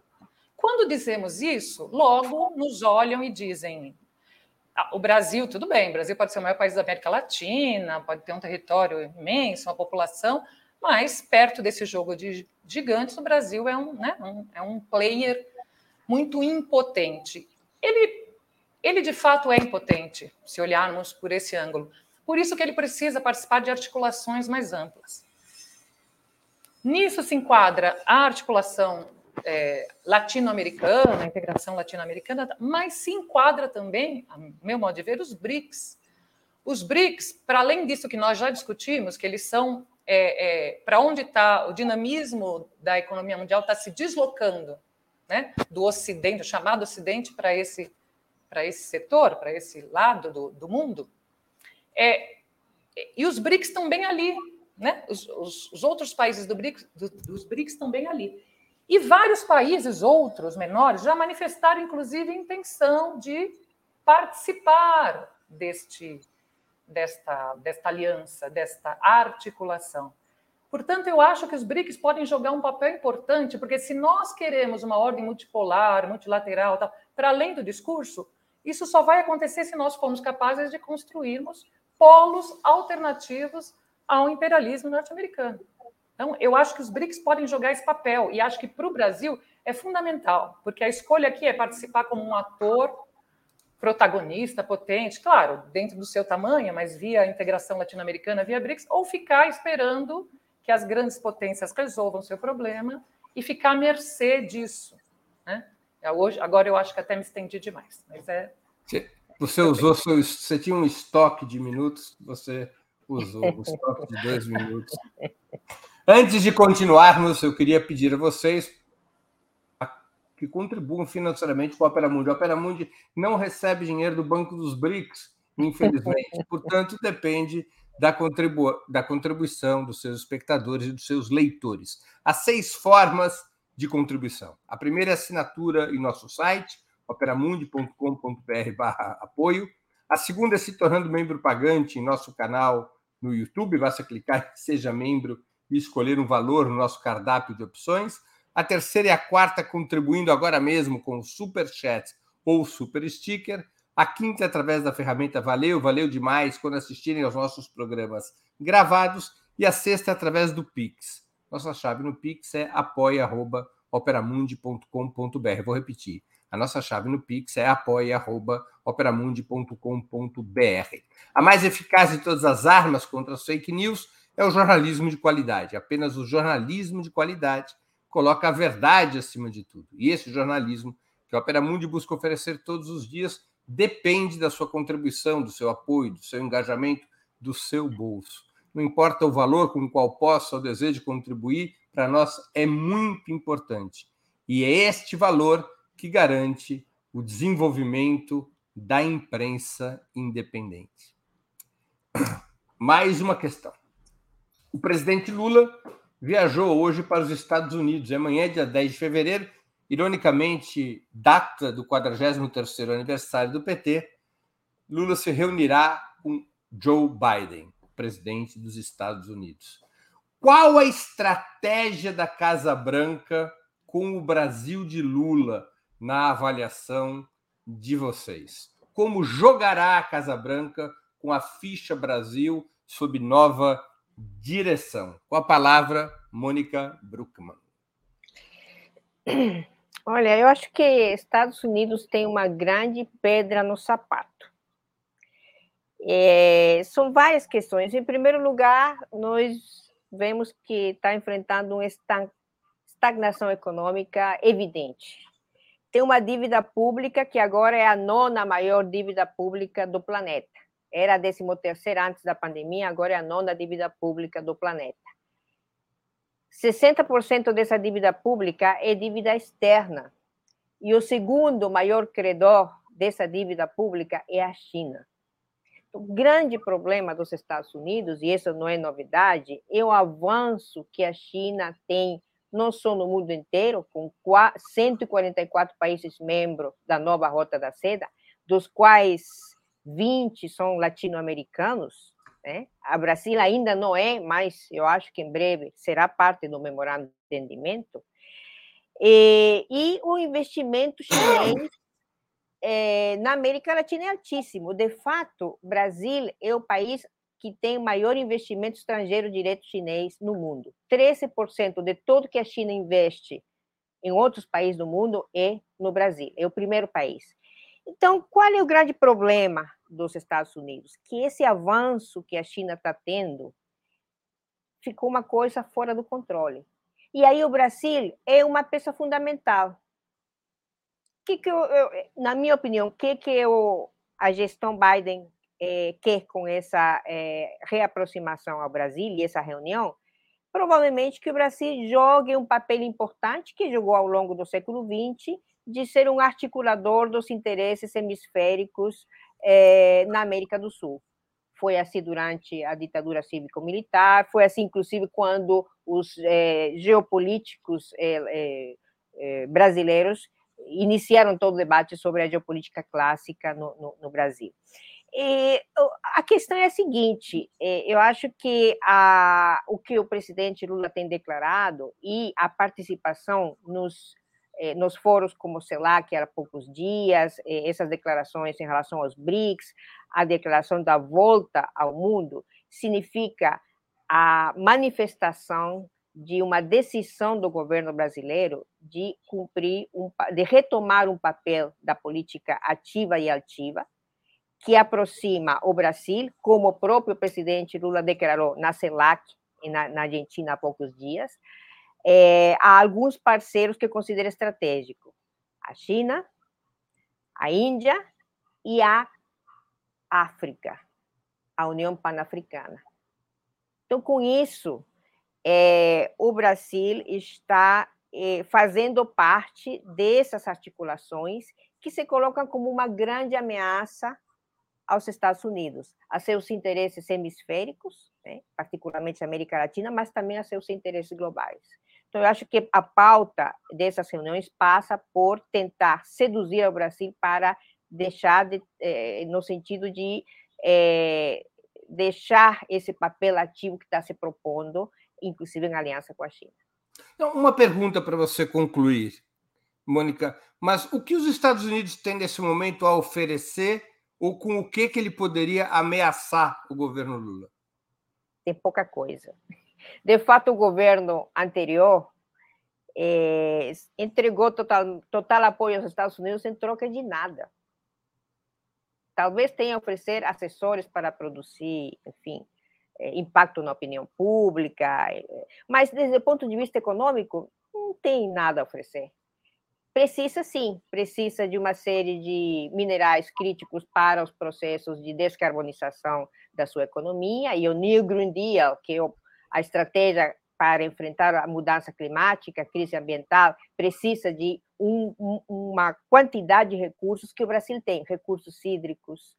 Quando dizemos isso, logo nos olham e dizem: ah, o Brasil, tudo bem, o Brasil pode ser o maior país da América Latina, pode ter um território imenso, uma população, mas perto desse jogo de gigantes, o Brasil é um, né, um, é um player muito impotente. Ele, ele de fato é impotente, se olharmos por esse ângulo. Por isso que ele precisa participar de articulações mais amplas. Nisso se enquadra a articulação é, latino-americana, a integração latino-americana, mas se enquadra também, a meu modo de ver, os BRICS. Os BRICS, para além disso que nós já discutimos, que eles são é, é, para onde está o dinamismo da economia mundial está se deslocando né, do Ocidente, o chamado Ocidente, para esse, para esse setor, para esse lado do, do mundo. É, e os BRICS estão bem ali, né? Os, os, os outros países do BRICS, do, dos BRICS estão bem ali. E vários países, outros menores, já manifestaram, inclusive, intenção de participar deste, desta, desta aliança, desta articulação. Portanto, eu acho que os BRICS podem jogar um papel importante, porque se nós queremos uma ordem multipolar, multilateral, para além do discurso, isso só vai acontecer se nós formos capazes de construirmos polos alternativos ao imperialismo norte-americano. Então, eu acho que os BRICS podem jogar esse papel, e acho que para o Brasil é fundamental, porque a escolha aqui é participar como um ator protagonista, potente, claro, dentro do seu tamanho, mas via integração latino-americana, via BRICS, ou ficar esperando que as grandes potências resolvam seu problema e ficar à mercê disso. É, hoje, agora eu acho que até me estendi demais, mas é.
Você usou seu, você tinha um estoque de minutos, você usou o estoque de dois minutos. Antes de continuarmos, eu queria pedir a vocês que contribuam financeiramente com a Opera Mundi. A Opera Mundi não recebe dinheiro do Banco dos BRICS, infelizmente. Portanto, depende da, contribu da contribuição dos seus espectadores e dos seus leitores. Há seis formas de contribuição. A primeira é assinatura em nosso site, operamundi.com.br apoio. A segunda é se tornando membro pagante em nosso canal no YouTube, basta clicar em [LAUGHS] Seja Membro e escolher um valor no nosso cardápio de opções. A terceira e a quarta contribuindo agora mesmo com o Super Chat ou Super Sticker. A quinta, através da ferramenta Valeu, valeu demais quando assistirem aos nossos programas gravados. E a sexta, através do Pix. Nossa chave no Pix é apoia.operamundi.com.br. Vou repetir. A nossa chave no Pix é apoia.operamundi.com.br. A mais eficaz de todas as armas contra as fake news é o jornalismo de qualidade. Apenas o jornalismo de qualidade coloca a verdade acima de tudo. E esse jornalismo que a Opera Mundi busca oferecer todos os dias depende da sua contribuição, do seu apoio, do seu engajamento, do seu bolso. Não importa o valor com o qual possa ou deseje contribuir, para nós é muito importante. E é este valor que garante o desenvolvimento da imprensa independente. Mais uma questão. O presidente Lula viajou hoje para os Estados Unidos. Amanhã, dia 10 de fevereiro, ironicamente, data do 43º aniversário do PT, Lula se reunirá com Joe Biden, presidente dos Estados Unidos. Qual a estratégia da Casa Branca com o Brasil de Lula na avaliação de vocês? Como jogará a Casa Branca com a ficha Brasil sob nova direção? Com a palavra, Mônica Bruckmann.
Olha, eu acho que Estados Unidos tem uma grande pedra no sapato. É, são várias questões. Em primeiro lugar, nós vemos que está enfrentando uma estagnação econômica evidente. Tem uma dívida pública que agora é a nona maior dívida pública do planeta. Era a 13 terceira antes da pandemia, agora é a nona dívida pública do planeta. 60% dessa dívida pública é dívida externa. E o segundo maior credor dessa dívida pública é a China. O grande problema dos Estados Unidos, e isso não é novidade, é o avanço que a China tem, não só no mundo inteiro, com 144 países membros da nova Rota da Seda, dos quais 20 são latino-americanos, né? A Brasil ainda não é, mas eu acho que em breve será parte do memorando de entendimento. E, e o investimento chinês é, na América Latina é altíssimo. De fato, Brasil é o país que tem o maior investimento estrangeiro direto chinês no mundo. 13% de tudo que a China investe em outros países do mundo é no Brasil. É o primeiro país. Então, qual é o grande problema dos Estados Unidos? Que esse avanço que a China está tendo ficou uma coisa fora do controle. E aí o Brasil é uma peça fundamental. Que que eu, eu, na minha opinião, o que, que eu, a gestão Biden é, quer com essa é, reaproximação ao Brasil e essa reunião? Provavelmente que o Brasil jogue um papel importante que jogou ao longo do século XX de ser um articulador dos interesses hemisféricos é, na América do Sul. Foi assim durante a ditadura cívico-militar, foi assim, inclusive, quando os geopolíticos brasileiros iniciaram todo o debate sobre a geopolítica clássica no, no, no Brasil. E a questão é a seguinte: eu acho que a, o que o presidente Lula tem declarado e a participação nos eh, nos fóruns como o CELAC há poucos dias, eh, essas declarações em relação aos BRICS, a declaração da volta ao mundo, significa a manifestação de uma decisão do governo brasileiro de cumprir, um, de retomar um papel da política ativa e altiva, que aproxima o Brasil, como o próprio presidente Lula declarou na CELAC, na, na Argentina há poucos dias, é, há alguns parceiros que eu considero estratégico: a China, a Índia e a África, a União Pan-Africana. Então, com isso, é, o Brasil está é, fazendo parte dessas articulações que se colocam como uma grande ameaça aos Estados Unidos, a seus interesses hemisféricos, né, particularmente América Latina, mas também a seus interesses globais. Então, eu acho que a pauta dessas reuniões passa por tentar seduzir o Brasil para deixar, de, eh, no sentido de deixar esse papel ativo que está se propondo, inclusive em aliança com a China.
Então, uma pergunta para você concluir, Mônica. Mas o que os Estados Unidos têm nesse momento a oferecer ou com o que, que ele poderia ameaçar o governo Lula?
Tem pouca coisa. De fato, o governo anterior é, entregou total, total apoio aos Estados Unidos em troca de nada. Talvez tenha a oferecer assessores para produzir, enfim, impacto na opinião pública, é, mas, desde o ponto de vista econômico, não tem nada a oferecer. Precisa sim, precisa de uma série de minerais críticos para os processos de descarbonização da sua economia, e o New Green Deal, que é a estratégia para enfrentar a mudança climática, a crise ambiental, precisa de um, uma quantidade de recursos que o Brasil tem, recursos hídricos,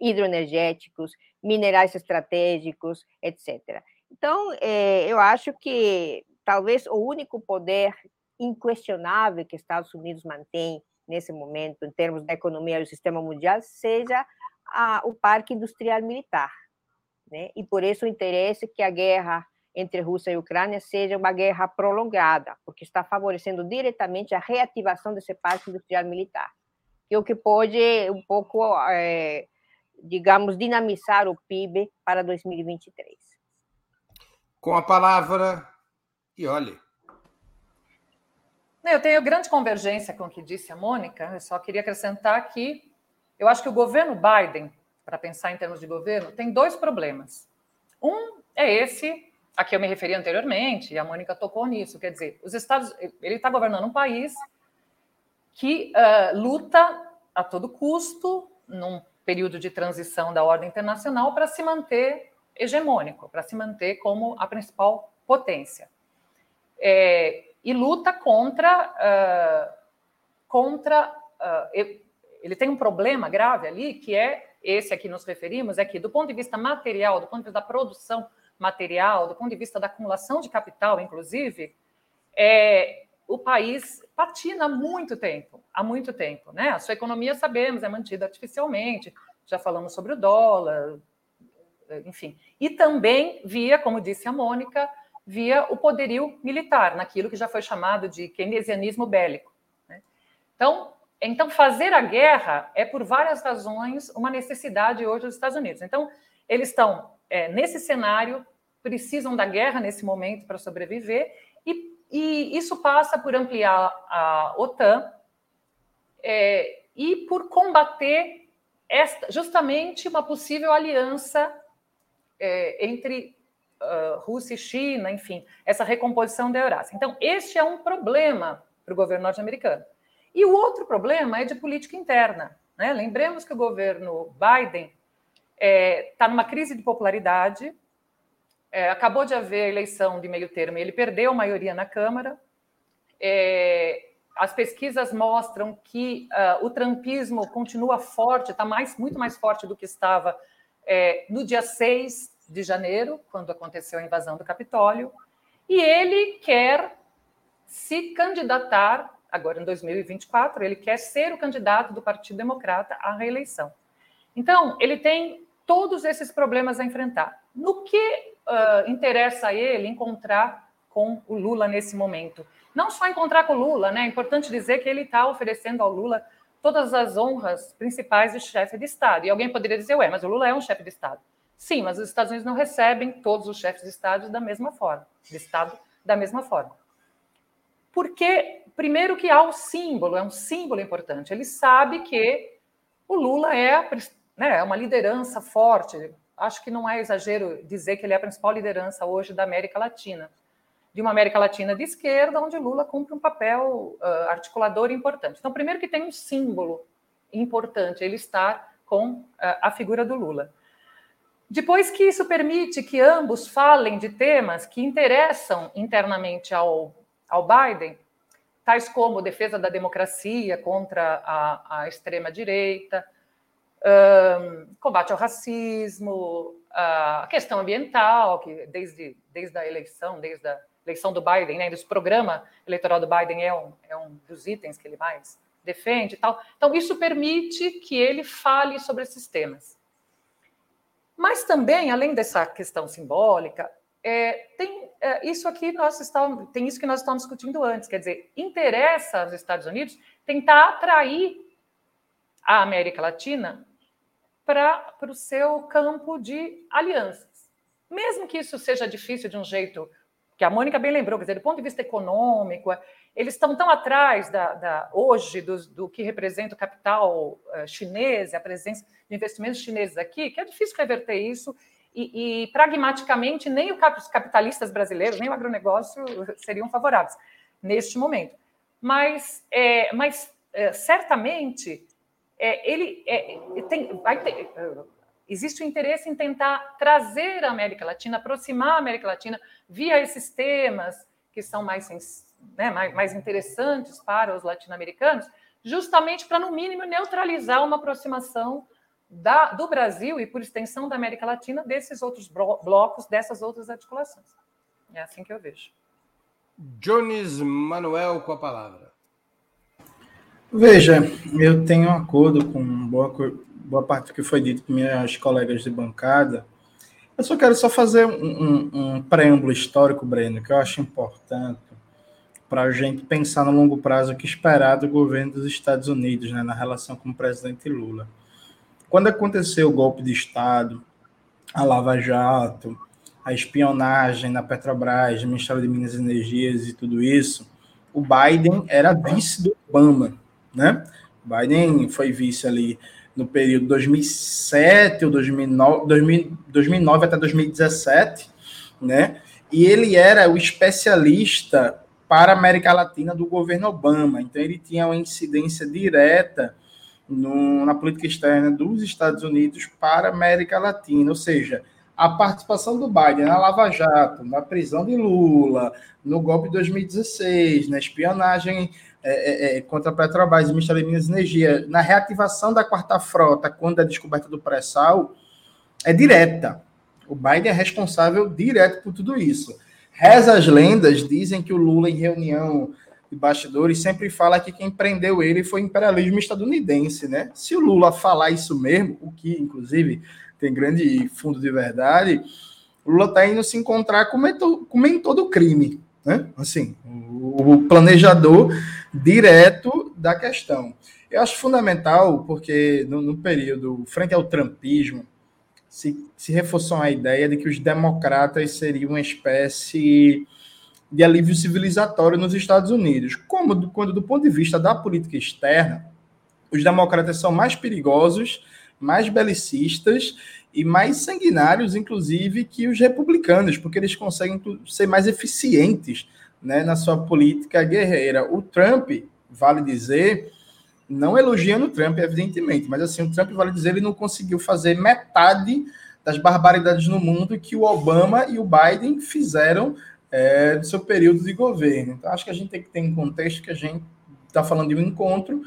hidroenergéticos, minerais estratégicos, etc. Então, é, eu acho que talvez o único poder inquestionável que Estados Unidos mantém nesse momento, em termos da economia do sistema mundial, seja a, o parque industrial militar. Né? E por isso o interesse que a guerra entre Rússia e Ucrânia seja uma guerra prolongada, porque está favorecendo diretamente a reativação desse parque industrial militar, que é o que pode um pouco, é, digamos, dinamizar o PIB para 2023.
Com a palavra, e olhe.
Eu tenho grande convergência com o que disse a Mônica, eu só queria acrescentar que eu acho que o governo Biden, para pensar em termos de governo, tem dois problemas. Um é esse a que eu me referi anteriormente, e a Mônica tocou nisso, quer dizer, os Estados, ele está governando um país que uh, luta a todo custo, num período de transição da ordem internacional, para se manter hegemônico, para se manter como a principal potência. É, e luta contra. Uh, contra uh, ele tem um problema grave ali, que é esse a que nos referimos, é que, do ponto de vista material, do ponto de vista da produção material, do ponto de vista da acumulação de capital, inclusive, é, o país patina há muito tempo, há muito tempo. Né? A sua economia, sabemos, é mantida artificialmente, já falamos sobre o dólar, enfim. E também via, como disse a Mônica, via o poderio militar, naquilo que já foi chamado de keynesianismo bélico. Né? Então, então, fazer a guerra é, por várias razões, uma necessidade hoje dos Estados Unidos. Então, eles estão é, nesse cenário, precisam da guerra nesse momento para sobreviver, e, isso passa por ampliar a OTAN é, e por combater esta, justamente uma possível aliança é, entre uh, Rússia e China, enfim, essa recomposição da Eurásia. Então, este é um problema para o governo norte-americano. E o outro problema é de política interna. Né? Lembremos que o governo Biden está é, tá numa crise de popularidade. É, acabou de haver eleição de meio termo e ele perdeu a maioria na Câmara. É, as pesquisas mostram que uh, o trumpismo continua forte, está mais, muito mais forte do que estava é, no dia 6 de janeiro, quando aconteceu a invasão do Capitólio. E ele quer se candidatar, agora em 2024, ele quer ser o candidato do Partido Democrata à reeleição. Então, ele tem todos esses problemas a enfrentar. No que uh, interessa a ele encontrar com o Lula nesse momento? Não só encontrar com o Lula, né? É importante dizer que ele está oferecendo ao Lula todas as honras principais de chefe de Estado. E alguém poderia dizer, ué, mas o Lula é um chefe de Estado. Sim, mas os Estados Unidos não recebem todos os chefes de Estado da mesma forma, de Estado da mesma forma. Porque, primeiro, que há o símbolo, é um símbolo importante. Ele sabe que o Lula é né, é uma liderança forte. Acho que não é exagero dizer que ele é a principal liderança hoje da América Latina, de uma América Latina de esquerda, onde Lula cumpre um papel uh, articulador importante. Então, primeiro que tem um símbolo importante, ele estar com uh, a figura do Lula. Depois que isso permite que ambos falem de temas que interessam internamente ao, ao Biden, tais como defesa da democracia contra a, a extrema-direita, um, combate ao racismo, a questão ambiental, que desde, desde a eleição, desde a eleição do Biden, né, desse programa eleitoral do Biden é um, é um dos itens que ele mais defende e tal. Então, isso permite que ele fale sobre esses temas. Mas também, além dessa questão simbólica, é, tem é, isso aqui nós estamos, tem isso que nós estamos discutindo antes, quer dizer, interessa aos Estados Unidos tentar atrair a América Latina para o seu campo de alianças. Mesmo que isso seja difícil de um jeito que a Mônica bem lembrou, quer dizer, do ponto de vista econômico, eles estão tão atrás da, da hoje do, do, que representa o capital uh, chinês, a presença de investimentos chineses aqui, que é difícil reverter isso, e, e pragmaticamente nem os capitalistas brasileiros, nem o agronegócio seriam favoráveis neste momento. Mas, é, mas é, certamente é, ele é, tem, vai ter, existe o interesse em tentar trazer a América Latina, aproximar a América Latina via esses temas que são mais, né, mais, mais interessantes para os latino-americanos, justamente para, no mínimo, neutralizar uma aproximação da, do Brasil e, por extensão, da América Latina desses outros blocos, dessas outras articulações. É assim que eu vejo.
Jones Manuel com a palavra.
Veja, eu tenho um acordo com boa, boa parte do que foi dito por minhas colegas de bancada. Eu só quero só fazer um, um, um preâmbulo histórico, Breno, que eu acho importante para a gente pensar no longo prazo o que esperar do governo dos Estados Unidos né, na relação com o presidente Lula. Quando aconteceu o golpe de Estado, a Lava Jato, a espionagem na Petrobras, Ministério de Minas e Energias e tudo isso, o Biden era vice do Obama né? Biden foi vice ali no período 2007 ou 2009, 2009 até 2017, né? E ele era o especialista para a América Latina do governo Obama. Então ele tinha uma incidência direta no, na política externa dos Estados Unidos para a América Latina, ou seja, a participação do Biden na Lava Jato, na prisão de Lula, no golpe de 2016, na espionagem é, é, é, contra a Petrobras o Ministério de Minas e Energia, na reativação da quarta frota, quando a descoberta do pré-sal, é direta. O Biden é responsável direto por tudo isso. Reza as lendas, dizem que o Lula, em reunião de bastidores, sempre fala que quem prendeu ele foi o imperialismo estadunidense, né? Se o Lula falar isso mesmo, o que, inclusive, tem grande fundo de verdade, o Lula está indo se encontrar com o mentor, com o mentor do crime, né? Assim, o planejador direto da questão. Eu acho fundamental, porque no, no período, frente ao trumpismo, se, se reforçou a ideia de que os democratas seriam uma espécie de alívio civilizatório nos Estados Unidos. Como, quando, do ponto de vista da política externa, os democratas são mais perigosos, mais belicistas e mais sanguinários, inclusive, que os republicanos, porque eles conseguem ser mais eficientes né, na sua política guerreira. O Trump, vale dizer, não elogiando o Trump, evidentemente, mas assim, o Trump, vale dizer, ele não conseguiu fazer metade das barbaridades no mundo que o Obama e o Biden fizeram é, no seu período de governo. Então, acho que a gente tem que ter em contexto que a gente está falando de um encontro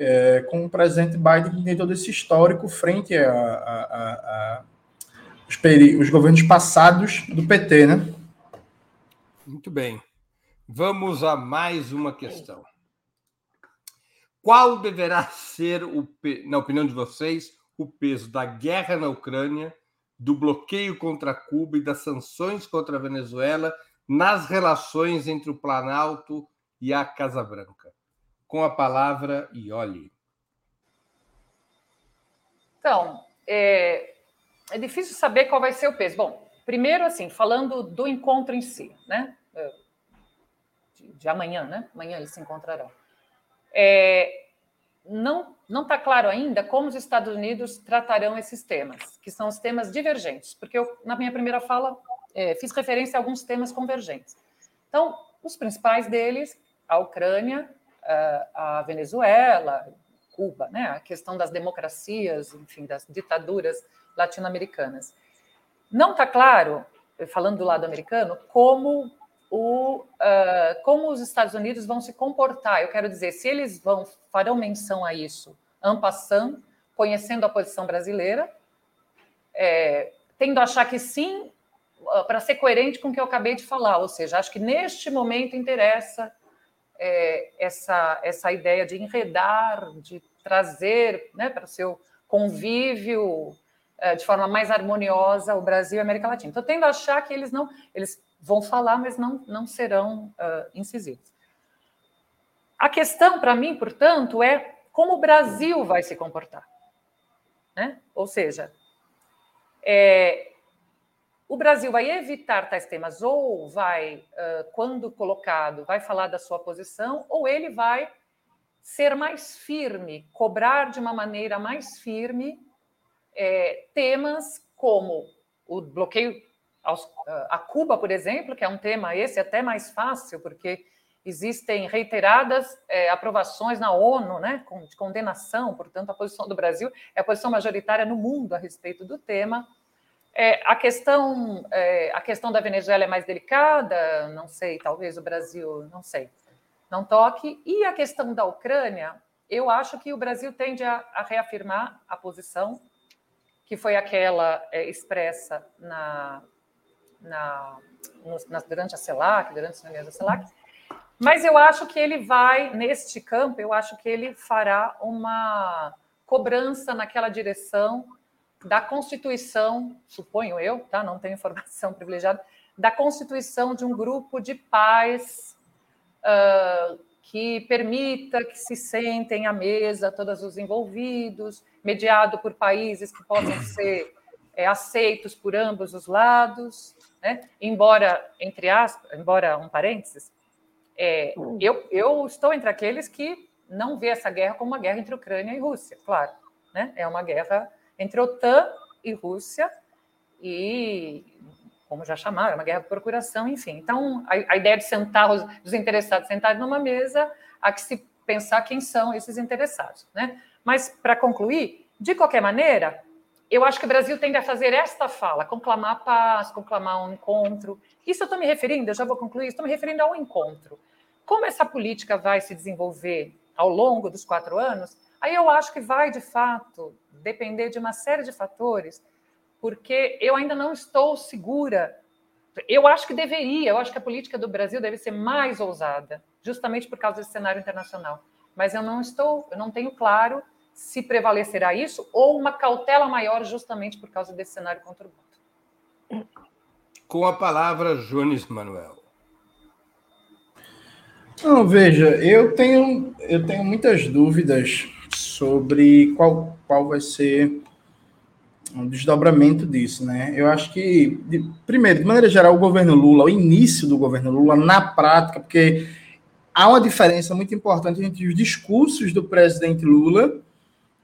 é, com o presidente Biden tem todo esse histórico frente a, a, a, a os, os governos passados do PT, né?
Muito bem. Vamos a mais uma questão. Qual deverá ser, o, na opinião de vocês, o peso da guerra na Ucrânia, do bloqueio contra Cuba e das sanções contra a Venezuela nas relações entre o Planalto e a Casa Branca? Com a palavra, Ioli.
Então, é, é difícil saber qual vai ser o peso. Bom, primeiro, assim, falando do encontro em si, né? de amanhã, né? Amanhã eles se encontrarão. É, não não está claro ainda como os Estados Unidos tratarão esses temas, que são os temas divergentes, porque eu, na minha primeira fala, é, fiz referência a alguns temas convergentes. Então, os principais deles, a Ucrânia, a Venezuela, Cuba, né? a questão das democracias, enfim, das ditaduras latino-americanas. Não está claro, falando do lado americano, como o, uh, como os Estados Unidos vão se comportar. Eu quero dizer, se eles vão farão menção a isso, ampassando, conhecendo a posição brasileira, é, tendo a achar que sim, ah, para ser coerente com o que eu acabei de falar, ou seja, acho que neste momento interessa é, essa, essa ideia de enredar, de trazer né, para o seu convívio é, de forma mais harmoniosa o Brasil e a América Latina. Então, tendo a achar que eles não, eles vão falar, mas não, não serão uh, incisivos. A questão para mim, portanto, é como o Brasil vai se comportar. Né? Ou seja, é, o Brasil vai evitar tais temas ou vai, quando colocado, vai falar da sua posição, ou ele vai ser mais firme, cobrar de uma maneira mais firme é, temas como o bloqueio aos, a Cuba, por exemplo, que é um tema esse até mais fácil, porque existem reiteradas é, aprovações na ONU, né, de condenação, portanto, a posição do Brasil é a posição majoritária no mundo a respeito do tema. É, a, questão, é, a questão da Venezuela é mais delicada, não sei, talvez o Brasil, não sei, não toque. E a questão da Ucrânia, eu acho que o Brasil tende a, a reafirmar a posição que foi aquela é, expressa na, na, no, na, durante a CELAC, durante as reuniões da CELAC, mas eu acho que ele vai, neste campo, eu acho que ele fará uma cobrança naquela direção da constituição, suponho eu, tá? não tenho informação [LAUGHS] privilegiada, da constituição de um grupo de paz uh, que permita que se sentem à mesa todos os envolvidos, mediado por países que possam [COUGHS] ser é, aceitos por ambos os lados, né? embora, entre aspas, embora um parênteses, é, eu, eu estou entre aqueles que não vê essa guerra como uma guerra entre Ucrânia e Rússia, claro, né? é uma guerra entre OTAN e Rússia, e, como já chamaram, é uma guerra de procuração, enfim. Então, a, a ideia de sentar os, os interessados sentados numa mesa, há que se pensar quem são esses interessados. Né? Mas, para concluir, de qualquer maneira, eu acho que o Brasil tende a fazer esta fala, conclamar a paz, conclamar um encontro. Isso eu estou me referindo, eu já vou concluir, estou me referindo ao encontro. Como essa política vai se desenvolver ao longo dos quatro anos, aí eu acho que vai, de fato, depender de uma série de fatores, porque eu ainda não estou segura. Eu acho que deveria, eu acho que a política do Brasil deve ser mais ousada, justamente por causa desse cenário internacional. Mas eu não estou, eu não tenho claro se prevalecerá isso ou uma cautela maior justamente por causa desse cenário conturbado.
Com a palavra, Jones Manuel.
Não, veja, eu tenho, eu tenho muitas dúvidas sobre qual, qual vai ser o desdobramento disso, né? Eu acho que, de, primeiro, de maneira geral, o governo Lula, o início do governo Lula, na prática, porque há uma diferença muito importante entre os discursos do presidente Lula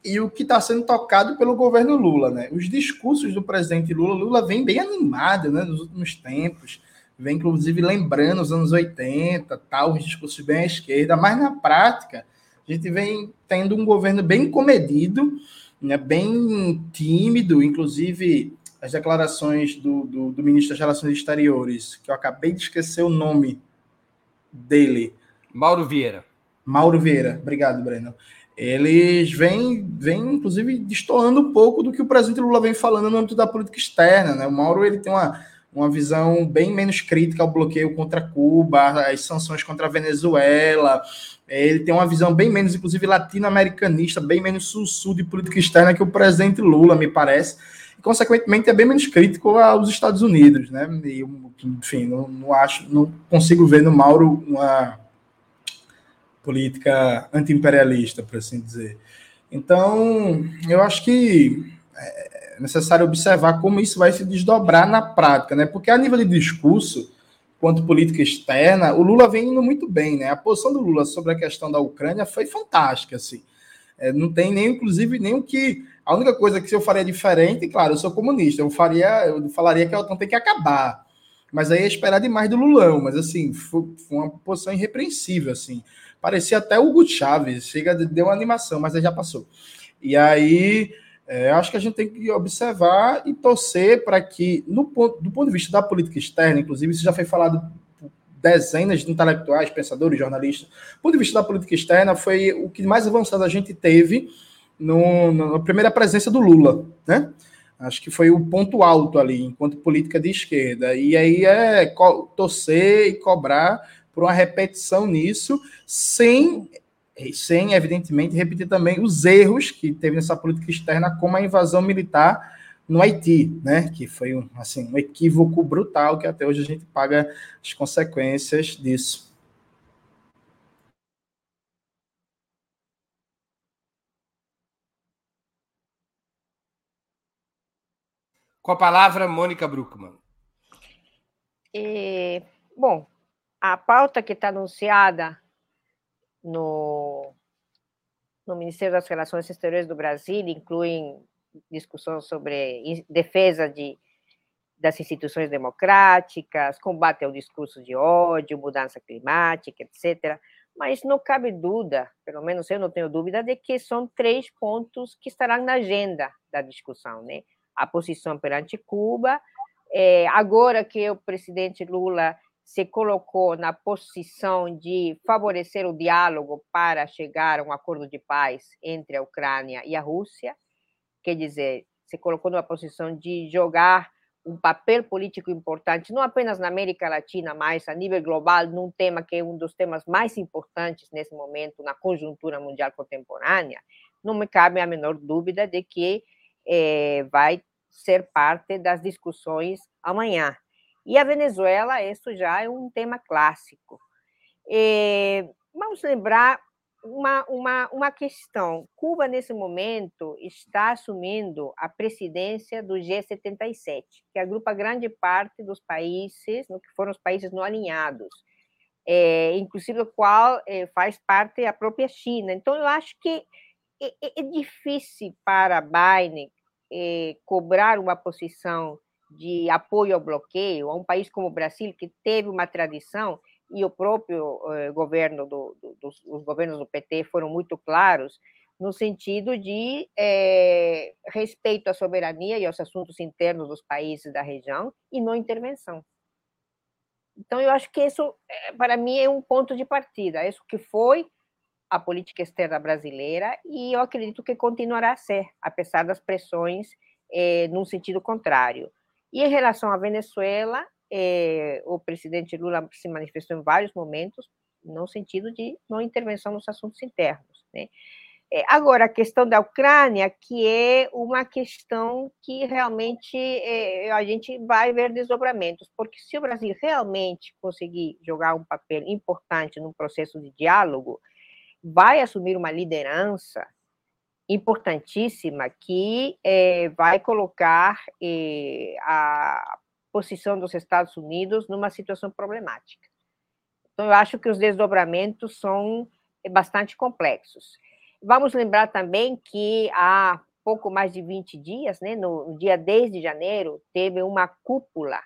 e o que está sendo tocado pelo governo Lula, né? Os discursos do presidente Lula, Lula vem bem animado, né, nos últimos tempos, vem inclusive lembrando os anos 80, tal, os discursos bem à esquerda, mas na prática a gente vem tendo um governo bem comedido, né, bem tímido, inclusive as declarações do, do, do ministro das Relações Exteriores, que eu acabei de esquecer o nome dele.
Mauro Vieira.
Mauro Vieira, obrigado, Breno eles vêm, vêm, inclusive, destoando um pouco do que o presidente Lula vem falando no âmbito da política externa. Né? O Mauro ele tem uma, uma visão bem menos crítica ao bloqueio contra Cuba, as sanções contra a Venezuela. Ele tem uma visão bem menos, inclusive, latino-americanista, bem menos sul-sul de política externa que o presidente Lula, me parece. E, consequentemente, é bem menos crítico aos Estados Unidos. Né? E, enfim, não, não acho, não consigo ver no Mauro uma política anti-imperialista, por assim dizer. Então, eu acho que é necessário observar como isso vai se desdobrar na prática, né? Porque a nível de discurso, quanto política externa, o Lula vem indo muito bem, né? A posição do Lula sobre a questão da Ucrânia foi fantástica, assim. É, não tem nem, inclusive, nem o que. A única coisa que eu faria diferente, claro, eu sou comunista, eu faria, eu falaria que a OTAN tem que acabar. Mas aí é esperar demais do Lulão, mas assim, foi, foi uma posição irrepreensível, assim. Parecia até o Hugo Chaves, chega, deu uma animação, mas aí já passou. E aí, é, acho que a gente tem que observar e torcer para que, no ponto, do ponto de vista da política externa, inclusive, isso já foi falado por dezenas de intelectuais, pensadores, jornalistas, do ponto de vista da política externa, foi o que mais avançado a gente teve no, na primeira presença do Lula, né? Acho que foi o ponto alto ali, enquanto política de esquerda. E aí é torcer e cobrar por uma repetição nisso, sem, sem, evidentemente, repetir também os erros que teve nessa política externa, como a invasão militar no Haiti, né? Que foi um, assim, um equívoco brutal que até hoje a gente paga as consequências disso.
Com a palavra, Mônica Bruckmann.
É, bom, a pauta que está anunciada no, no Ministério das Relações Exteriores do Brasil inclui discussões sobre defesa de, das instituições democráticas, combate ao discurso de ódio, mudança climática, etc. Mas não cabe dúvida, pelo menos eu não tenho dúvida, de que são três pontos que estarão na agenda da discussão, né? a posição perante Cuba. É, agora que o presidente Lula se colocou na posição de favorecer o diálogo para chegar a um acordo de paz entre a Ucrânia e a Rússia, quer dizer, se colocou numa posição de jogar um papel político importante, não apenas na América Latina, mas a nível global, num tema que é um dos temas mais importantes nesse momento na conjuntura mundial contemporânea, não me cabe a menor dúvida de que é, vai ser parte das discussões amanhã. E a Venezuela, isso já é um tema clássico. É, vamos lembrar uma, uma, uma questão. Cuba, nesse momento, está assumindo a presidência do G77, que agrupa grande parte dos países, que foram os países não alinhados, é, inclusive o qual é, faz parte a própria China. Então, eu acho que é, é, é difícil para Biden eh, cobrar uma posição de apoio ao bloqueio a um país como o Brasil, que teve uma tradição, e o próprio eh, governo, do, do, dos, os governos do PT foram muito claros, no sentido de eh, respeito à soberania e aos assuntos internos dos países da região e não intervenção. Então, eu acho que isso, eh, para mim, é um ponto de partida. Isso que foi a política externa brasileira e eu acredito que continuará a ser, apesar das pressões eh, num sentido contrário. E em relação à Venezuela, eh, o presidente Lula se manifestou em vários momentos no sentido de não intervenção nos assuntos internos. Né? É, agora, a questão da Ucrânia, que é uma questão que realmente é, a gente vai ver desdobramentos, porque se o Brasil realmente conseguir jogar um papel importante no processo de diálogo, vai assumir uma liderança importantíssima que é, vai colocar é, a posição dos Estados Unidos numa situação problemática. Então, eu acho que os desdobramentos são eh, bastante complexos. Vamos lembrar também que há pouco mais de 20 dias, né, no dia 10 de janeiro, teve uma cúpula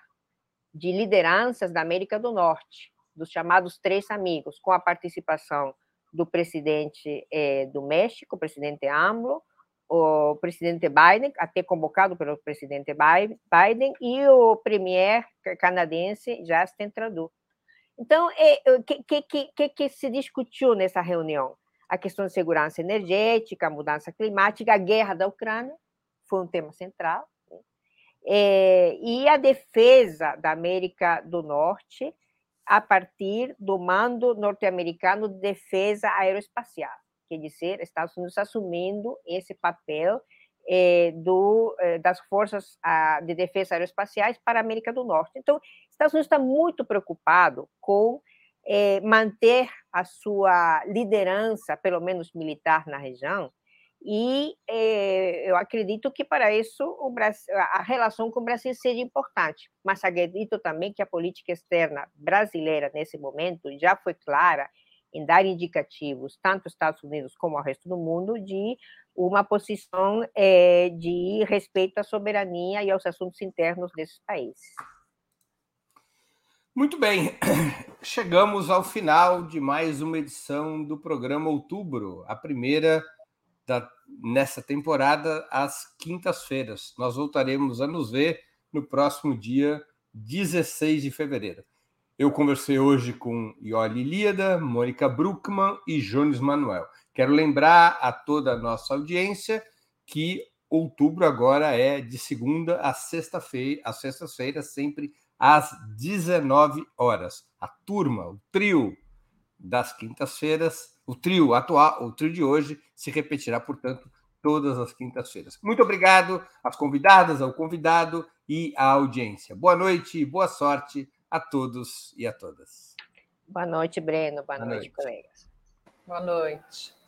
de lideranças da América do Norte, dos chamados Três Amigos, com a participação do presidente é, do México, o presidente AMLO, o presidente Biden, até convocado pelo presidente Biden, e o premier canadense Justin Trudeau. Então, o que, que, que, que se discutiu nessa reunião? A questão de segurança energética, a mudança climática, a guerra da Ucrânia, foi um tema central, é, e a defesa da América do Norte, a partir do mando norte-americano de defesa aeroespacial, quer dizer, Estados Unidos assumindo esse papel eh, do, eh, das forças ah, de defesa aeroespaciais para a América do Norte. Então, Estados Unidos está muito preocupado com eh, manter a sua liderança, pelo menos militar, na região, e eh, eu acredito que para isso Brasil, a relação com o Brasil seja importante, mas acredito também que a política externa brasileira nesse momento já foi clara em dar indicativos, tanto aos Estados Unidos como ao resto do mundo, de uma posição eh, de respeito à soberania e aos assuntos internos desses países.
Muito bem, [CLEARS THROAT] chegamos ao final de mais uma edição do programa Outubro, a primeira da, nessa temporada às quintas-feiras. Nós voltaremos a nos ver no próximo dia 16 de fevereiro. Eu conversei hoje com Ioli Líada, Mônica Bruckmann e Jones Manuel. Quero lembrar a toda a nossa audiência que outubro agora é de segunda a sexta-feira, às sextas-feiras, sempre às 19 horas. A turma, o trio das quintas-feiras, o trio atual, o trio de hoje, se repetirá, portanto, todas as quintas-feiras. Muito obrigado às convidadas, ao convidado e à audiência. Boa noite e boa sorte a todos e a todas.
Boa noite, Breno. Boa, Boa noite, noite, colegas.
Boa noite.